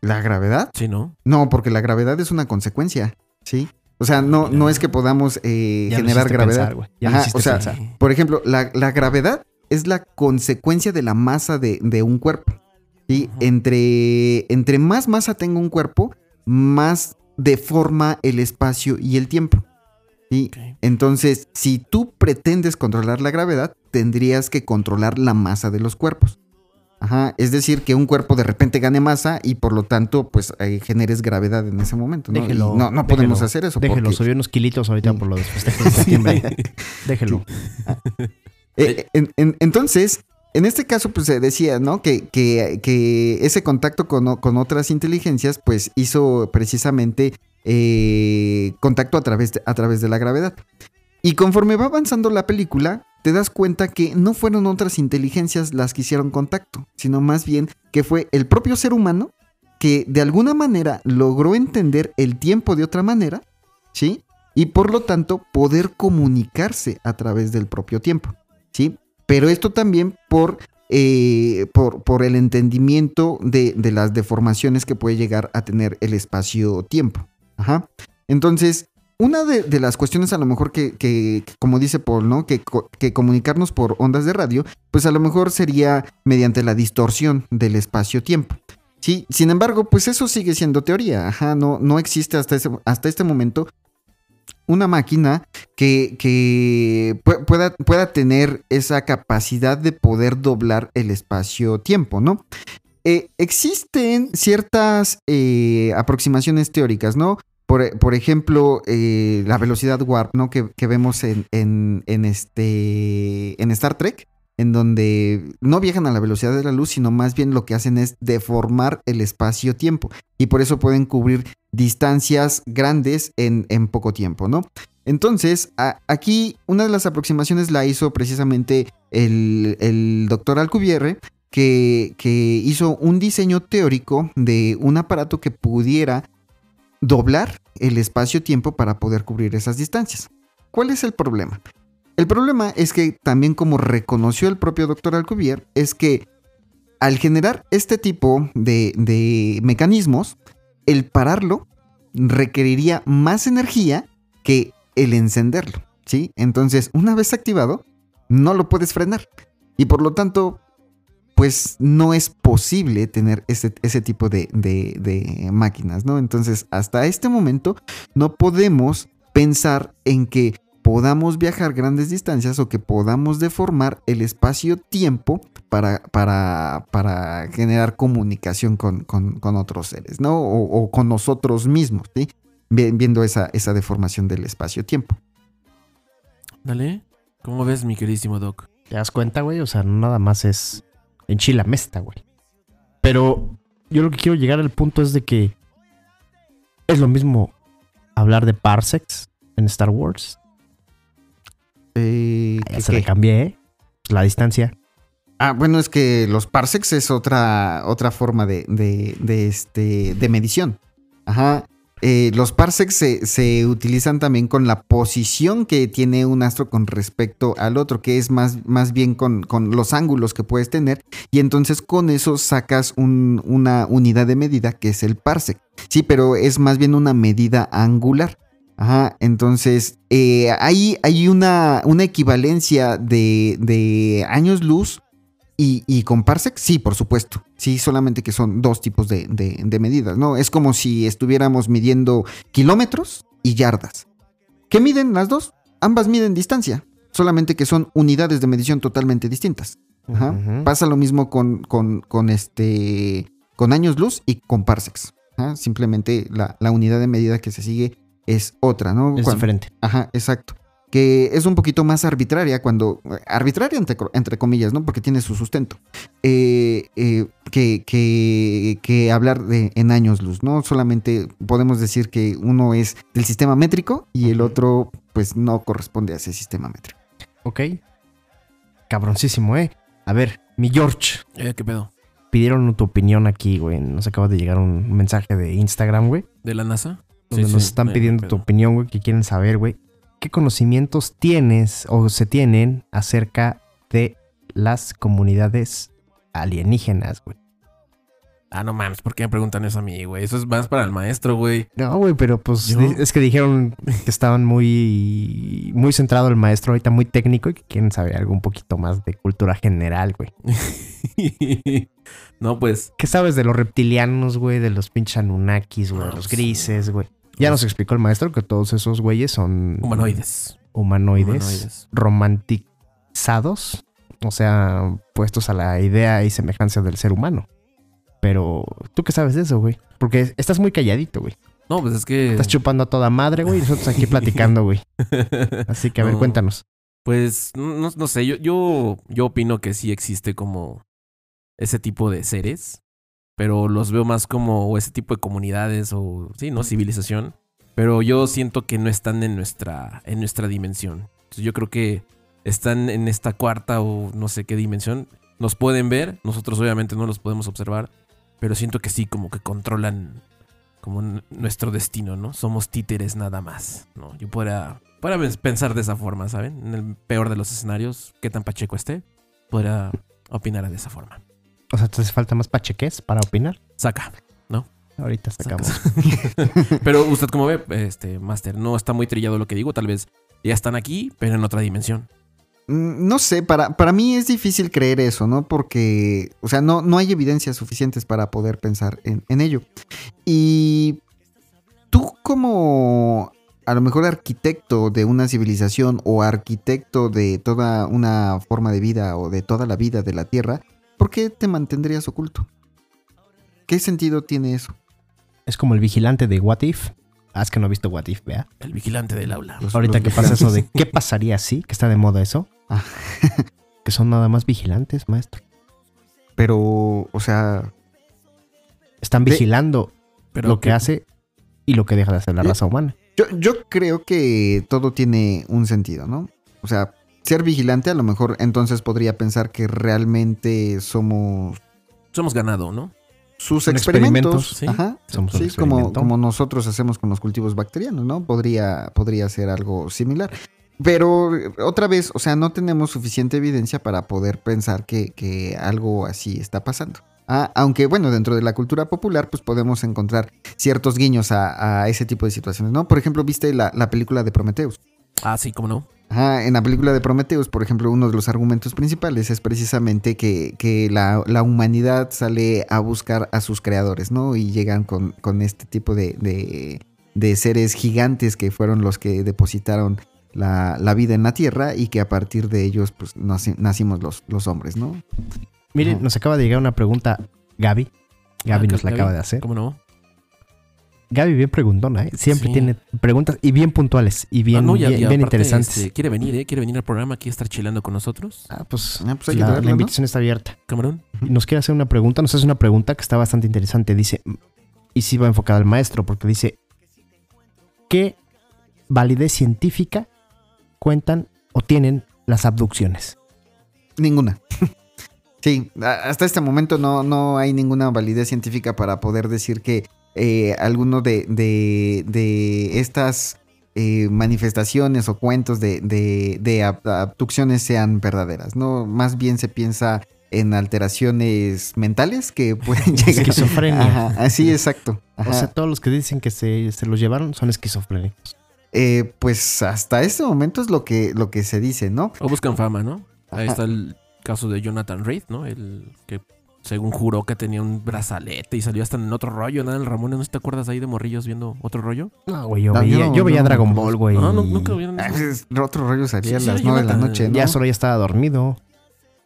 ¿La gravedad? Sí, ¿no? No, porque la gravedad es una consecuencia, ¿sí? O sea, no, no es que podamos eh, Ya generar gravedad. pensar. Ya Ajá, o sea, pensar. Por ejemplo, la, la gravedad es la consecuencia de la masa de, de un cuerpo. ¿sí? Ujú. entre, entre más masa tenga un cuerpo, más deforma el espacio y el tiempo. ¿sí? Entonces, si tú pretendes controlar la gravedad, tendrías que controlar la masa de los cuerpos. Ajá, es decir, que un cuerpo de repente gane masa y por lo tanto, pues eh, generes gravedad en ese momento. ¿no? Y Déjelo, no, no podemos déjelo, hacer eso. Déjelo, porque- subió unos kilitos ahorita por lo de septiembre. *laughs* Déjelo. Eh, en- en- entonces, en este caso, pues se decía, ¿no? Que, que- que ese contacto con, otras inteligencias, pues hizo precisamente eh, contacto a través, de, a través de la gravedad. Y conforme va avanzando la película, te das cuenta que no fueron otras inteligencias las que hicieron contacto, sino más bien que fue el propio ser humano que de alguna manera logró entender el tiempo de otra manera, ¿sí? Y por lo tanto poder comunicarse a través del propio tiempo, ¿sí? Pero esto también por, eh, por, por, el entendimiento de, de, las deformaciones que puede llegar a tener el espacio-tiempo. Ajá. Entonces, una de, las cuestiones a lo mejor que, como dice Paul, ¿no? Que, comunicarnos por ondas de radio, pues a lo mejor sería mediante la distorsión del espacio-tiempo. Sí, sin embargo, pues eso sigue siendo teoría. Ajá, no, no existe hasta, hasta este momento una máquina que, que pueda, pueda, tener esa capacidad de poder doblar el espacio-tiempo, ¿no? Eh, existen ciertas eh, aproximaciones teóricas, ¿no? Por, por ejemplo, eh, la velocidad warp, ¿no? Que, que vemos en, en, en, este, en Star Trek, en donde no viajan a la velocidad de la luz, sino más bien lo que hacen es deformar el espacio-tiempo. Y por eso pueden cubrir distancias grandes en, en poco tiempo, ¿no? Entonces, aquí una de las aproximaciones la hizo precisamente el, el doctor Alcubierre, que, que hizo un diseño teórico de un aparato que pudiera doblar el espacio-tiempo para poder cubrir esas distancias. ¿Cuál es el problema? El problema es que también como reconoció el propio doctor Alcubierre, es que al generar este tipo de, mecanismos, el pararlo requeriría más energía que el encenderlo, ¿sí? Entonces, una vez activado, no lo puedes frenar. Y por lo tanto, pues no es posible tener ese, ese tipo de, de, de, máquinas, ¿no? Entonces, hasta este momento no podemos pensar en que podamos viajar grandes distancias o que podamos deformar el espacio-tiempo para, para, para, generar comunicación con, con, con otros seres, ¿no? O, o, con nosotros mismos, ¿sí? Viendo esa, esa deformación del espacio-tiempo. Dale, ¿cómo ves, mi queridísimo Doc? ¿Te das cuenta, güey? O sea, nada más es en Chilamesta, güey. Pero yo lo que quiero llegar al punto es de que es lo mismo hablar de parsecs en Star Wars. Eh, ya se le cambié, ¿eh? La distancia. Ah, bueno, es que los parsecs es otra, otra forma de, de, de, este, de medición. Ajá. Eh, los parsecs se, se, utilizan también con la posición que tiene un astro con respecto al otro, que es más, más bien con, con, los ángulos que puedes tener. Y entonces con eso sacas un, una unidad de medida que es el parsec. Sí, pero es más bien una medida angular. Ajá, entonces eh, hay, hay una, una equivalencia de, de años luz y, y, con Parsec, sí, por supuesto. Sí, solamente que son dos tipos de, de, de, medidas, ¿no? Es como si estuviéramos midiendo kilómetros y yardas. ¿Qué miden las dos? Ambas miden distancia, solamente que son unidades de medición totalmente distintas. Ajá. Uh -huh. Pasa lo mismo con, con, con, este, con años luz y con parsecs. Ajá. Simplemente la, la, unidad de medida que se sigue es otra, ¿no? Es Cuando, diferente. Ajá, exacto que es un poquito más arbitraria cuando, arbitraria entre, entre comillas, ¿no? Porque tiene su sustento, eh, eh, que, que, que, hablar de, en años luz, ¿no? Solamente podemos decir que uno es del sistema métrico y el otro, pues, no corresponde a ese sistema métrico. Ok. Cabroncísimo, ¿eh? A ver, mi George. Eh, ¿Qué pedo? Pidieron tu opinión aquí, güey. Nos acaba de llegar un mensaje de Instagram, güey. ¿De la NASA? Donde sí, nos sí. están pidiendo tu opinión, güey, que quieren saber, güey qué conocimientos tienes o se tienen acerca de las comunidades alienígenas, güey. Ah, no mames, ¿por qué me preguntan eso a mí, güey? Eso es más para el maestro, güey. No, güey, pero pues ¿Yo? es que dijeron que estaban muy muy centrado el maestro ahorita muy técnico y que quieren saber algo un poquito más de cultura general, güey. *laughs* no, pues. ¿Qué sabes de los reptilianos, güey? De los pinches Anunnakis, güey, de los grises, güey. Ya nos explicó el maestro que todos esos güeyes son humanoides. Humanoides, humanoides. romantizados, o sea, puestos a la idea y semejanza del ser humano. Pero, ¿tú qué sabes de eso, güey? Porque estás muy calladito, güey. No, pues es que. Estás chupando a toda madre, güey, y nosotros aquí *laughs* platicando, güey. Así que, a ver, no, cuéntanos. Pues, no, no sé, yo, yo, yo opino que sí existe como ese tipo de seres pero los veo más como ese tipo de comunidades o, sí, ¿no? Civilización Pero yo siento que no están en nuestra, en nuestra dimensión. Entonces, yo creo que están en esta cuarta o no sé qué dimensión. Nos pueden ver, nosotros obviamente no los podemos observar, pero siento que sí, como que controlan como nuestro destino, ¿no? Somos títeres nada más, ¿no? Yo podría, podría pensar de esa forma, ¿saben? En el peor de los escenarios, qué tan pacheco esté, podría opinar de esa forma. O sea, ¿te hace falta más pacheques para opinar? Saca. Ahorita saca. sacamos. *laughs* pero usted como ve, este, Master, no está muy trillado lo que digo, tal vez ya están aquí, pero en otra dimensión. Mm, No sé, para, para mí es difícil creer eso, ¿no? Porque, o sea, no, no hay evidencias suficientes para poder pensar en, en ello. Y tú como a lo mejor arquitecto de una civilización o arquitecto de toda una forma de vida o de toda la vida de la Tierra, ¿por qué te mantendrías oculto? ¿Qué sentido tiene eso? Es como el vigilante de What If. Ah, es que no he visto What If, vea. El vigilante del aula. Los- Ahorita los que pasa eso de qué pasaría si, que está de moda eso. Ah. *laughs* que son nada más vigilantes, maestro. Pero, o sea, Están De- vigilando Pero lo que hace y lo que deja de hacer la raza humana. Yo, yo creo que todo tiene un sentido, ¿no? O sea, ser vigilante a lo mejor entonces podría pensar que realmente somos somos ganado, ¿no? sus experimentos. experimentos, sí. Ajá. Somos un Sí, como, experimento. como nosotros hacemos con los cultivos bacterianos, ¿no? Podría, podría ser algo similar. Pero eh, otra vez, o sea, no tenemos suficiente evidencia para poder pensar que, que algo así está pasando. Ah, aunque, bueno, dentro de la cultura popular, pues podemos encontrar ciertos guiños a, a ese tipo de situaciones, ¿no? Por ejemplo, ¿viste la, la película de Prometheus? Ah, sí, cómo no. Ajá, en la película de Prometheus, por ejemplo, uno de los argumentos principales es precisamente que, que la, la humanidad sale a buscar a sus creadores, ¿no? Y llegan con, con este tipo de, de- de seres gigantes que fueron los que depositaron la, la vida en la Tierra y que a partir de ellos, pues, naci- nacimos los, los hombres, ¿no? Miren, Ajá. nos acaba de llegar una pregunta, Gaby. Gaby Ah, nos la Gaby, acaba de hacer. ¿Cómo no? Gaby bien preguntona, ¿eh? Siempre Sí. tiene preguntas y bien puntuales y bien, no, y- bien, y bien aparte, interesantes. este, ¿Quiere venir, eh? ¿Quiere venir al programa aquí a estar chilando con nosotros? Ah, pues, Ah, pues hay que la, invitación está abierta. Camarón. Nos quiere hacer una pregunta, nos hace una pregunta que está bastante interesante. Dice, y sí va enfocada al maestro, porque dice, ¿qué validez científica cuentan o tienen las abducciones? Ninguna. *laughs* Sí, hasta este momento no, no hay ninguna validez científica para poder decir que eh, alguno de, de- de estas eh, manifestaciones o cuentos de, de- de ab- abducciones sean verdaderas. No, más bien se piensa en alteraciones mentales que *laughs* pueden llegar. Esquizofrenia. Ajá, así, exacto. Ajá. O sea, todos los que dicen que se, se los llevaron son esquizofrénicos. Eh, pues hasta este momento es lo que, lo que se dice, ¿no? O buscan fama, ¿no? Ahí Ajá. está el caso de Jonathan Reed, ¿no? El que según juró que tenía un brazalete y salió hasta en otro rollo, ¿no? El Ramón, ¿no te acuerdas ahí de morrillos viendo otro rollo? No, güey, yo No, veía, yo- yo veía no Dragon me Ball, güey. No, no, nunca vieron eso. es- Otro rollo salía Sí, a las sí, 9 de la noche, ¿no? Ya solo ya estaba dormido.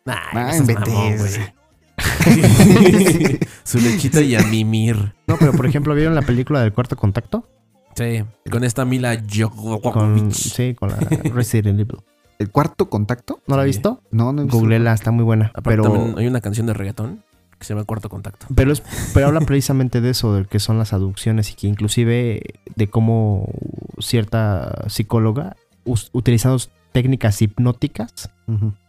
Nah, Ah, güey. *laughs* Su lechita y a mimir. No, pero por ejemplo, ¿vieron la película del cuarto contacto? Sí, con esta Mila Con, Jovovich. sí, con la Resident Evil. ¿El cuarto contacto? ¿No la ha Sí. visto? No, no he visto. Googleela, está muy buena. Aparte Pero, hay una canción de reggaetón que se llama Cuarto Contacto. pero, es, pero habla *laughs* precisamente de eso, de que son las aducciones y que inclusive de cómo cierta psicóloga, utilizando técnicas hipnóticas,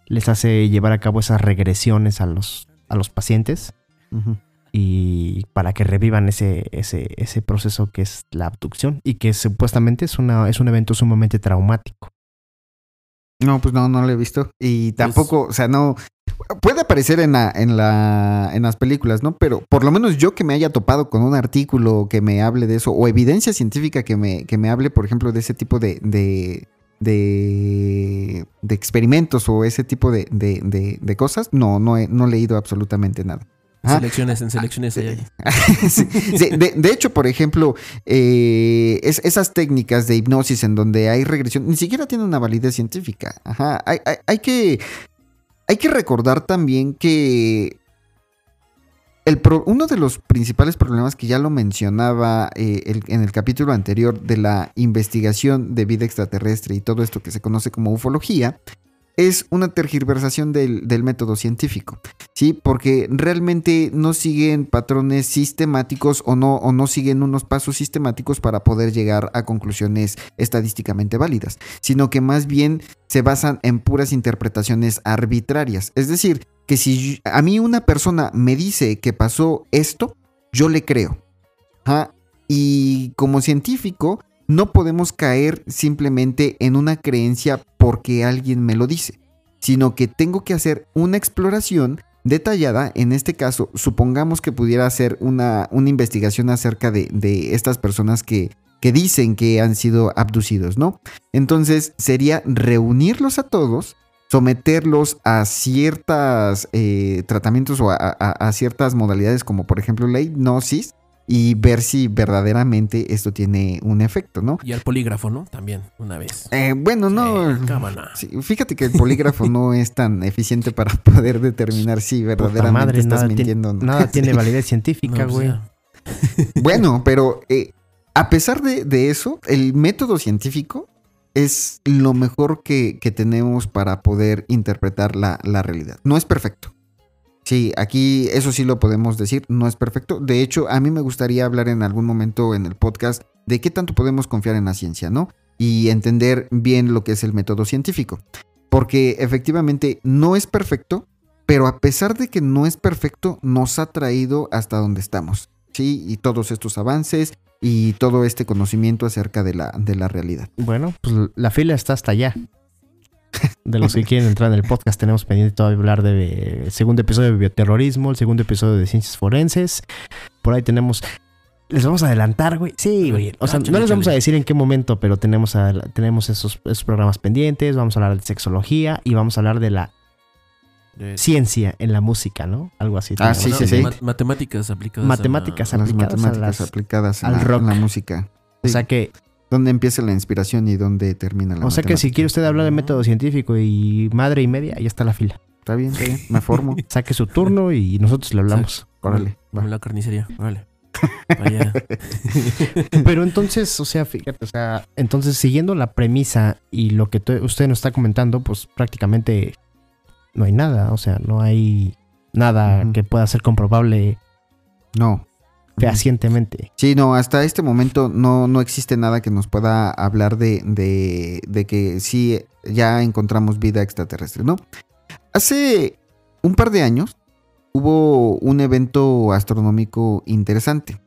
les hace llevar a cabo esas regresiones a los, a los pacientes y para que revivan ese, ese, ese proceso que es la abducción y que supuestamente es, una, es un evento sumamente traumático. No, pues no, no lo he visto. Y tampoco, o sea, no. Puede aparecer en, la, en, la, en las películas, ¿no? Pero por lo menos yo que me haya topado con un artículo que me hable de eso, o evidencia científica que me, que me hable, por ejemplo, de ese tipo de, de, de, de experimentos o ese tipo de, de, de- de cosas, no, no he, no he leído absolutamente nada. Ah. selecciones, en selecciones ahí hay. *laughs* Sí, sí, de, de hecho, por ejemplo, eh, es- esas técnicas de hipnosis en donde hay regresión, ni siquiera tienen una validez científica. Ajá. Hay, hay- hay que, hay que recordar también que el pro- uno de los principales problemas que ya lo mencionaba eh, el- en el capítulo anterior de la investigación de vida extraterrestre y todo esto que se conoce como ufología, es una tergiversación del, método científico, ¿sí? Porque realmente no siguen patrones sistemáticos o no, o no siguen unos pasos sistemáticos para poder llegar a conclusiones estadísticamente válidas, sino que más bien se basan en puras interpretaciones arbitrarias. Es decir, que si a mí una persona me dice que pasó esto, yo le creo. Y como científico, no podemos caer simplemente en una creencia porque alguien me lo dice, sino que tengo que hacer una exploración detallada. En este caso, supongamos que pudiera hacer una, una investigación acerca de, de estas personas que, que dicen que han sido abducidos, ¿no? Entonces sería reunirlos a todos, someterlos a ciertos tratamientos o a, ciertas modalidades como por ejemplo la hipnosis y ver si verdaderamente esto tiene un efecto, ¿no? Y al polígrafo, ¿no? También, una vez. Eh, bueno, no. Sí, sí, fíjate que el polígrafo no *laughs* es tan eficiente para poder determinar si verdaderamente madre, estás nada mintiendo. Tiene, ¿no? Nada tiene *laughs* validez científica, No, pues, güey. *laughs* Bueno, pero eh, a pesar de, de eso, el método científico es lo mejor que, que tenemos para poder interpretar la, la realidad. No es perfecto. Sí, aquí eso sí lo podemos decir, no es perfecto. De hecho, a mí me gustaría hablar en algún momento en el podcast de qué tanto podemos confiar en la ciencia, ¿no? Y entender bien lo que es el método científico. Porque efectivamente no es perfecto, pero a pesar de que no es perfecto, nos ha traído hasta donde estamos. Sí, y todos estos avances y todo este conocimiento acerca de la, de la realidad. Bueno, pues la fila está hasta allá. *laughs* De los que quieren entrar en el podcast, tenemos pendiente todavía hablar del segundo episodio de bioterrorismo, el segundo episodio de ciencias forenses. Por ahí tenemos. Les vamos a adelantar, güey. Sí, güey. O sea, Ah, no les vamos a decir en qué momento, pero tenemos, a- tenemos esos, esos programas pendientes. Vamos a hablar de sexología y vamos a hablar de la De- ciencia en la música, ¿no? Algo así. Ah, sí, sí, sí. ma- Matemáticas aplicadas. a la- Matemáticas Las Aplicadas a matemáticas las- aplicadas en al la, rock. en la música. O sea que, ¿Dónde empieza la inspiración y dónde termina la o sea que si quiere usted hablar de método científico y madre y media, ya está la fila. Está bien, está bien, me formo. *laughs* Saque su turno y nosotros le hablamos. Órale, va. Como la carnicería. Órale. *laughs* Vaya. Pero entonces, o sea, fíjate, o sea, entonces siguiendo la premisa y lo que usted nos está comentando, pues prácticamente no hay nada, o sea, no hay nada que pueda ser comprobable No. Fehacientemente. Sí, no, hasta este momento no, no existe nada que nos pueda hablar de, de, que sí ya encontramos vida extraterrestre, ¿no? Hace un par de años hubo un evento astronómico interesante.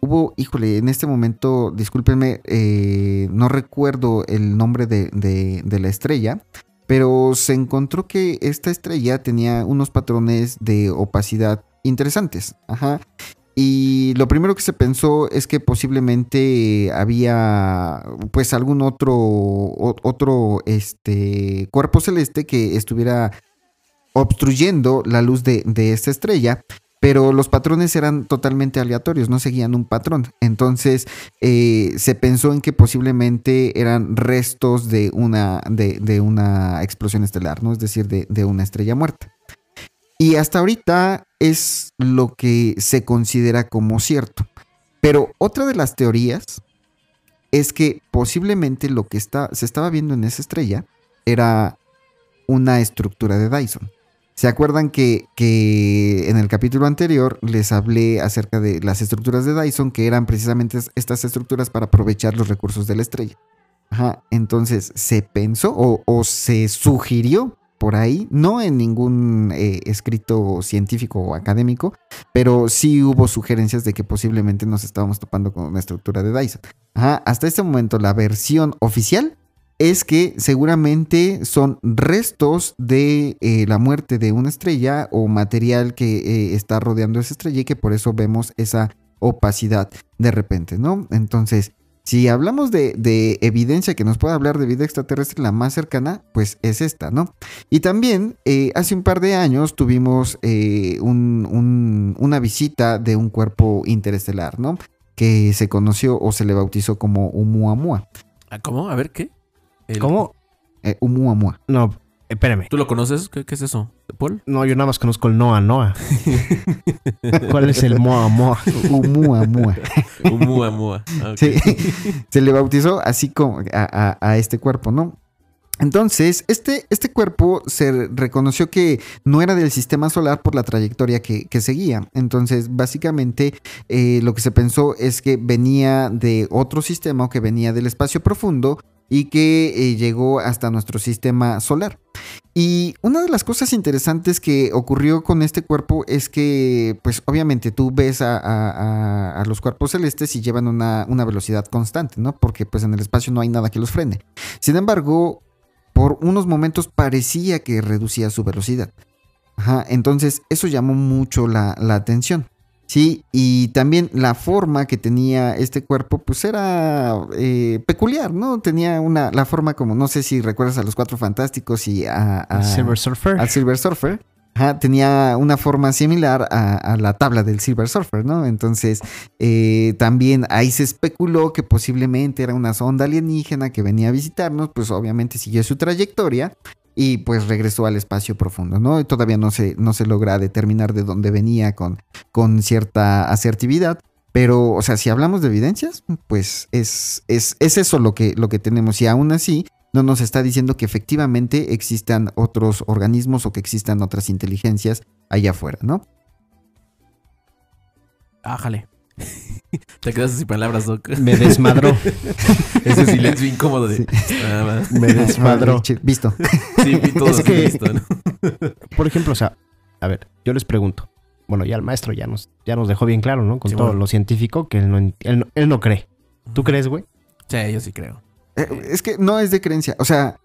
Hubo, híjole, en este momento, discúlpenme, eh, no recuerdo el nombre de- de la estrella, pero se encontró que esta estrella tenía unos patrones de opacidad interesantes. Ajá. Y lo primero que se pensó es que posiblemente había pues algún otro, otro este, cuerpo celeste que estuviera obstruyendo la luz de, de esta estrella, pero los patrones eran totalmente aleatorios, no seguían un patrón. Entonces eh, se pensó en que posiblemente eran restos de una, de, de una explosión estelar, ¿no? Es decir, de, de una estrella muerta. Y hasta ahorita es lo que se considera como cierto. Pero otra de las teorías es que posiblemente lo que está, se estaba viendo en esa estrella era una estructura de Dyson. ¿Se acuerdan que, que en el capítulo anterior les hablé acerca de las estructuras de Dyson, que eran precisamente es- estas estructuras para aprovechar los recursos de la estrella? Ajá, entonces se pensó o, o se sugirió por ahí, no en ningún eh, escrito científico o académico, pero sí hubo sugerencias de que posiblemente nos estábamos topando con una estructura de Dyson. Hasta este momento la versión oficial es que seguramente son restos de eh, la muerte de una estrella o material que eh, está rodeando esa estrella y que por eso vemos esa opacidad de repente, ¿no? Entonces, si hablamos de, de evidencia que nos pueda hablar de vida extraterrestre, la más cercana, pues es esta, ¿no? Y también eh, hace un par de años tuvimos eh, un- un- una visita de un cuerpo interestelar, ¿no? Que se conoció o se le bautizó como Umuamua. Ah, ¿Cómo? A ver, ¿qué? El- ¿Cómo? Eh, Umuamua. No, espérame. ¿Tú lo conoces? ¿Qué, qué es eso? ¿Paul? No, yo nada más conozco el Noa Noa. *laughs* ¿Cuál es el Moa Moa? Umuamua. Mua, mua. Ah. Sí, se le bautizó así como a, a- a este cuerpo, ¿no? Entonces, este, este cuerpo se reconoció que no era del sistema solar por la trayectoria que, que seguía. Entonces, básicamente, eh, lo que se pensó es que venía de otro sistema o que venía del espacio profundo y que eh, llegó hasta nuestro sistema solar. Y una de las cosas interesantes que ocurrió con este cuerpo es que, pues obviamente tú ves a, los cuerpos celestes y llevan una, velocidad constante, ¿no? Porque pues en el espacio no hay nada que los frene. Sin embargo, por unos momentos parecía que reducía su velocidad. Ajá, entonces eso llamó mucho la atención. Sí, y también la forma que tenía este cuerpo, pues era eh, peculiar, ¿no? Tenía una, la forma como, no sé si recuerdas a los Cuatro Fantásticos y a, a- Silver Surfer. al Silver Surfer. Ajá, tenía una forma similar a, a la tabla del Silver Surfer, ¿no? Entonces, eh, también ahí se especuló que posiblemente era una sonda alienígena que venía a visitarnos, pues obviamente siguió su trayectoria y pues regresó al espacio profundo, ¿no? Y todavía no se, no se logra determinar de dónde venía con, con cierta asertividad. Pero, o sea, si hablamos de evidencias, pues es, es, es eso lo que, lo que tenemos. Y aún así, no nos está diciendo que efectivamente existan otros organismos o que existan otras inteligencias allá afuera, ¿no? Ájale. *laughs* Te quedas sin palabras, Doc. Me desmadró. *laughs* Ese silencio incómodo de. Sí. Ah. Me desmadró. Visto. Sí, vi todo Es que- listo, ¿no? *laughs* Por ejemplo, o sea, a ver, yo les pregunto. Bueno, ya el maestro ya nos, ya nos dejó bien claro, ¿no? Con Sí, todo bueno. lo científico que él no, él no, él no cree. ¿Tú crees, güey? Sí, yo sí creo. Eh, es que no es de creencia. O sea,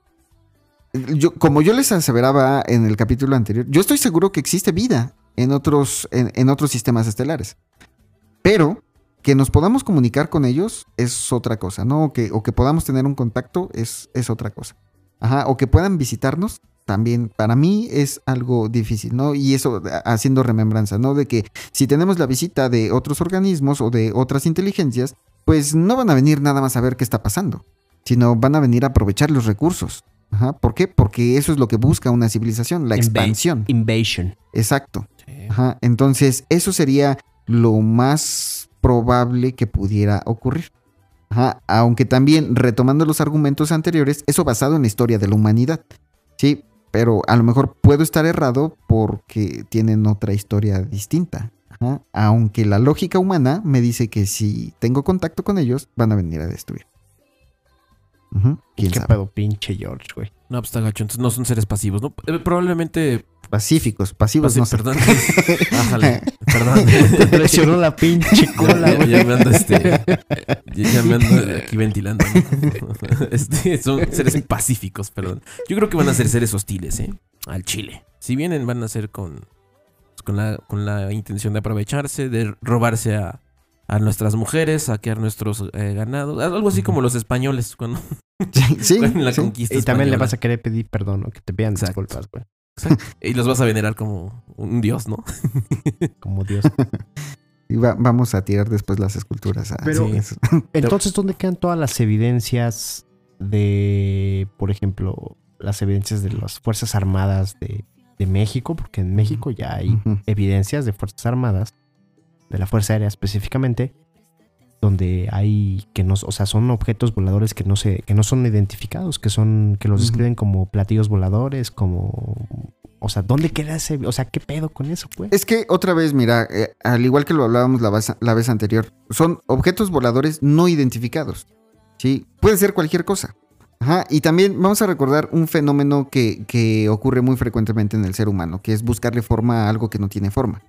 yo, como yo les aseveraba en el capítulo anterior, yo estoy seguro que existe vida en otros, en, en otros sistemas estelares. Pero que nos podamos comunicar con ellos es otra cosa, ¿no? O que, o que podamos tener un contacto es, es otra cosa. Ajá, o que puedan visitarnos también para mí es algo difícil, ¿no? Y eso a- haciendo remembranza, ¿no? De que si tenemos la visita de otros organismos o de otras inteligencias, pues no van a venir nada más a ver qué está pasando, sino van a venir a aprovechar los recursos. Ajá, ¿Por qué? Porque eso es lo que busca una civilización, la expansión. Invasion. Exacto. Ajá, entonces, eso sería lo más probable que pudiera ocurrir. Aunque también, retomando los argumentos anteriores, eso basado en la historia de la humanidad. Sí, pero a lo mejor puedo estar errado porque tienen otra historia distinta. Aunque la lógica humana me dice que si tengo contacto con ellos, van a venir a destruir. Ujú, ¿Quién ¿Qué sabe? pedo, pinche George, güey? No, pues está gacho. Entonces no son seres pasivos, ¿no? Eh, Probablemente. Pacíficos, pasivos pasi- no sé. perdón. *laughs* Ájale. Perdón. *laughs* Te traicionó la pinche cola, Ya, güey. ya me ando este. Ya, ya me ando aquí ventilando. ¿no? *laughs* Este, son seres pacíficos, perdón. Yo creo que van a ser seres hostiles, ¿eh? Al Chile. Si vienen, van a ser con. Con la, con la intención de aprovecharse, de robarse a, a nuestras mujeres, saquear nuestros eh, ganados. Algo así como los españoles cuando *laughs* *laughs* Sí, la sí. conquista. Y también le vas a querer pedir perdón o que te pidan Exacto. disculpas, güey. *laughs* Y los vas a venerar como un dios, ¿no? Como Dios. Y va- vamos a tirar después las esculturas. a- Pero- sí. Entonces, ¿dónde quedan todas las evidencias de, por ejemplo, las evidencias de las Fuerzas Armadas de, de México? Porque en México ya hay evidencias de Fuerzas Armadas, de la Fuerza Aérea específicamente, donde hay que no, o sea, son objetos voladores que no se, que no son identificados, que son, que los describen como platillos voladores, como, o sea, ¿dónde queda ese, o sea, qué pedo con eso, pues? Es que otra vez, mira, eh, al igual que lo hablábamos la vez, la vez anterior, son objetos voladores no identificados. ¿Sí? Puede ser cualquier cosa. Ajá. Y también vamos a recordar un fenómeno que, que ocurre muy frecuentemente en el ser humano, que es buscarle forma a algo que no tiene forma.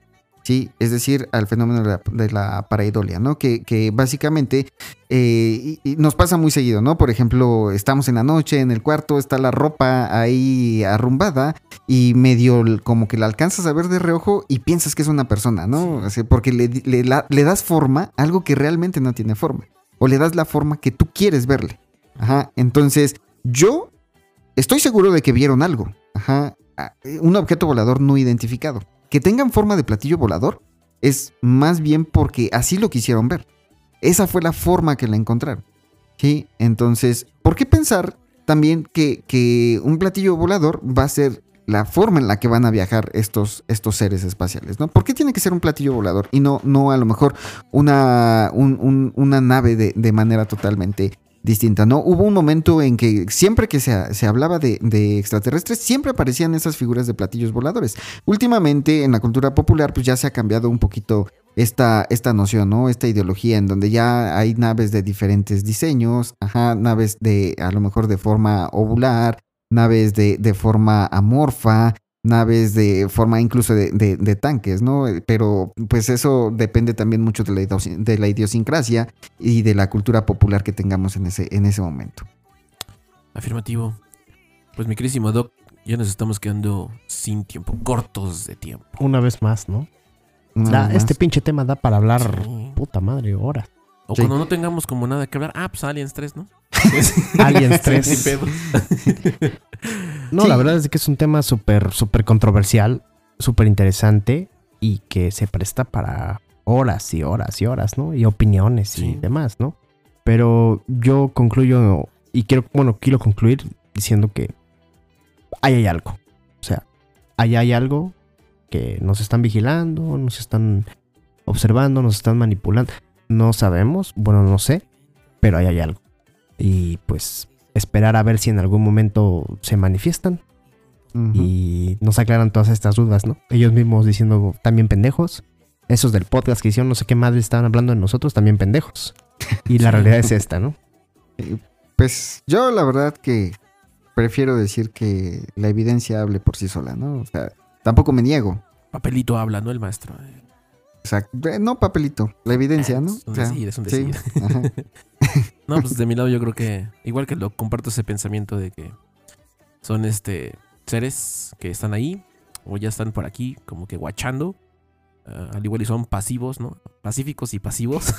Sí, es decir, al fenómeno de la, de la pareidolia, ¿no? Que, que básicamente eh, y- y nos pasa muy seguido, ¿no? Por ejemplo, estamos en la noche, en el cuarto, está la ropa ahí arrumbada y medio como que la alcanzas a ver de reojo y piensas que es una persona, ¿no? O sea, porque le, di- le la- le das forma a algo que realmente no tiene forma. O le das la forma que tú quieres verle. Ajá. Entonces, yo estoy seguro de que vieron algo. Ajá. Un objeto volador no identificado. Que tengan forma de platillo volador es más bien porque así lo quisieron ver. Esa fue la forma que la encontraron. ¿Sí? Entonces, ¿por qué pensar también que, que un platillo volador va a ser la forma en la que van a viajar estos, estos seres espaciales? ¿no? ¿Por qué tiene que ser un platillo volador y no, no a lo mejor una, un- un- una nave de, de manera totalmente distinta, ¿no? Hubo un momento en que siempre que se, se hablaba de, extraterrestres, siempre aparecían esas figuras de platillos voladores. Últimamente en la cultura popular pues ya se ha cambiado un poquito esta, esta noción, ¿no? Esta ideología en donde ya hay naves de diferentes diseños, naves de a lo mejor de forma ovular, naves de, de forma amorfa, naves de forma incluso de, de, de, tanques, ¿no? Pero pues eso depende también mucho de la, de la idiosincrasia y de la cultura popular que tengamos en ese, en ese momento. Afirmativo. Pues mi querísimo Doc, ya nos estamos quedando sin tiempo, cortos de tiempo. Una vez más, ¿no? Da, este pinche tema da para hablar, sí. puta madre, horas. O sí. cuando no tengamos como nada que hablar, ah, pues Aliens 3, ¿no? *laughs* Aliens 3. *laughs* no, sí. la verdad es que es un tema súper, súper controversial, súper interesante y que se presta para horas y horas y horas, ¿no? Y opiniones y demás, ¿no? Pero yo concluyo y quiero, bueno, quiero concluir diciendo que ahí hay algo. O sea, ahí hay algo que nos están vigilando, nos están observando, nos están manipulando. No sabemos, bueno, no sé, pero ahí hay algo. Y pues esperar a ver si en algún momento se manifiestan uh -huh. y nos aclaran todas estas dudas, ¿no? Ellos mismos diciendo también pendejos. Esos del podcast que hicieron, no sé qué madre estaban hablando de nosotros, también pendejos. Y la realidad es esta, ¿no? *laughs* Pues yo la verdad que prefiero decir que la evidencia hable por sí sola, ¿no? O sea, tampoco me niego. Papelito habla, ¿no? El maestro. Exacto. Eh, No papelito, la evidencia, ¿no? Es un decir, es un decir. Sí. *laughs* no, pues de mi lado yo creo que, igual que lo comparto ese pensamiento de que son este seres que están ahí o ya están por aquí como que guachando. Uh, al igual y son pasivos, ¿no? Pacíficos y pasivos.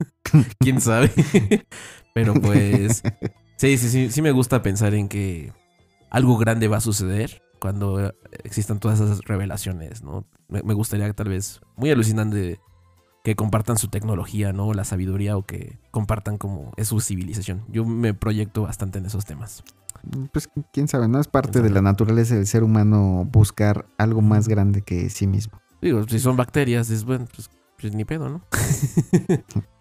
*laughs* ¿Quién sabe? *laughs* Pero pues... Sí, sí, sí, sí me gusta pensar en que algo grande va a suceder cuando existan todas esas revelaciones, ¿no? Me, me, gustaría tal vez, muy alucinante, que compartan su tecnología, ¿no? La sabiduría o que compartan como es su civilización. Yo me proyecto bastante en esos temas. Pues quién sabe, ¿no? Es parte de la naturaleza del ser humano buscar algo más grande que sí mismo. Digo, si son bacterias, es bueno, pues, pues ni pedo, ¿no? *laughs*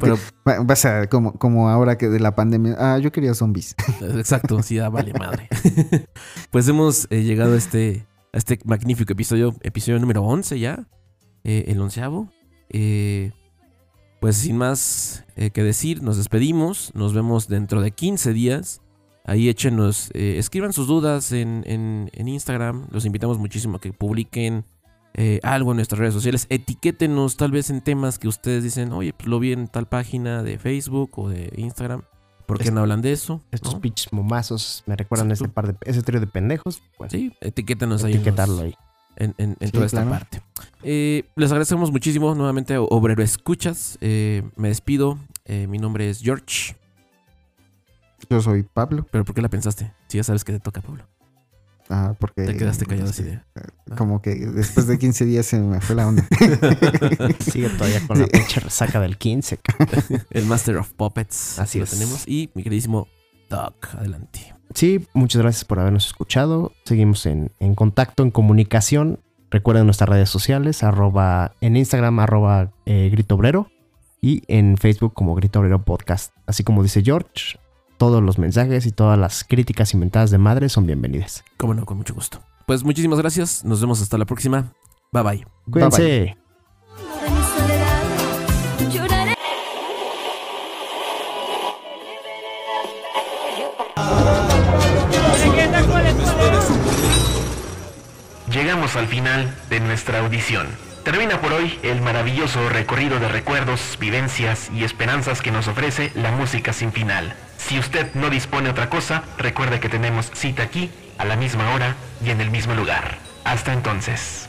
Pero, *laughs* Vas a, como, como ahora que de la pandemia. Ah, yo quería zombies. *laughs* Exacto, sí, ah, vale madre. *laughs* pues hemos eh, llegado a este, a este magnífico episodio, episodio número 11 ya, eh, el onceavo. Eh, pues sin más que decir, nos despedimos. Nos vemos dentro de 15 días. Ahí échenos, escriban sus dudas en, en, en Instagram. Los invitamos muchísimo a que publiquen eh, algo en nuestras redes sociales. Etiquétenos tal vez en temas que ustedes dicen, oye, pues lo vi en tal página de Facebook o de Instagram. ¿Por qué es, no hablan de eso? Estos ¿no? pitch momazos me recuerdan ese par de ese trío de pendejos. Sí, etiquétenos ahí. Etiquetarlo ahí. En, en, en sí, toda esta claro. parte. Eh, les agradecemos muchísimo nuevamente, Obrero Escuchas. Eh, me despido. Mi nombre es George. Yo soy Pablo. ¿Pero por qué la pensaste? Si ya sabes que te toca, Pablo. Ah, porque. Te quedaste callado así de. Como que después de 15 días se me fue la onda. *laughs* Sigue todavía con la pinche resaca del 15. *laughs* El Master of Puppets. Así lo es. tenemos. Y mi queridísimo Doc, adelante. Sí, muchas gracias por habernos escuchado. Seguimos en, en contacto, en comunicación. Recuerden nuestras redes sociales, arroba, en Instagram, arroba eh, Grito Obrero. Y en Facebook como Grito Obrero Podcast. Así como dice George, todos los mensajes y todas las críticas inventadas de madre son bienvenidas. Cómo no, con mucho gusto. Pues muchísimas gracias. Nos vemos hasta la próxima. Bye bye. Cuídense. Bye, bye. Llegamos al final de nuestra audición. Termina por hoy el maravilloso recorrido de recuerdos, vivencias y esperanzas que nos ofrece la música sin final. Si usted no dispone otra cosa, recuerde que tenemos cita aquí, a la misma hora y en el mismo lugar. Hasta entonces.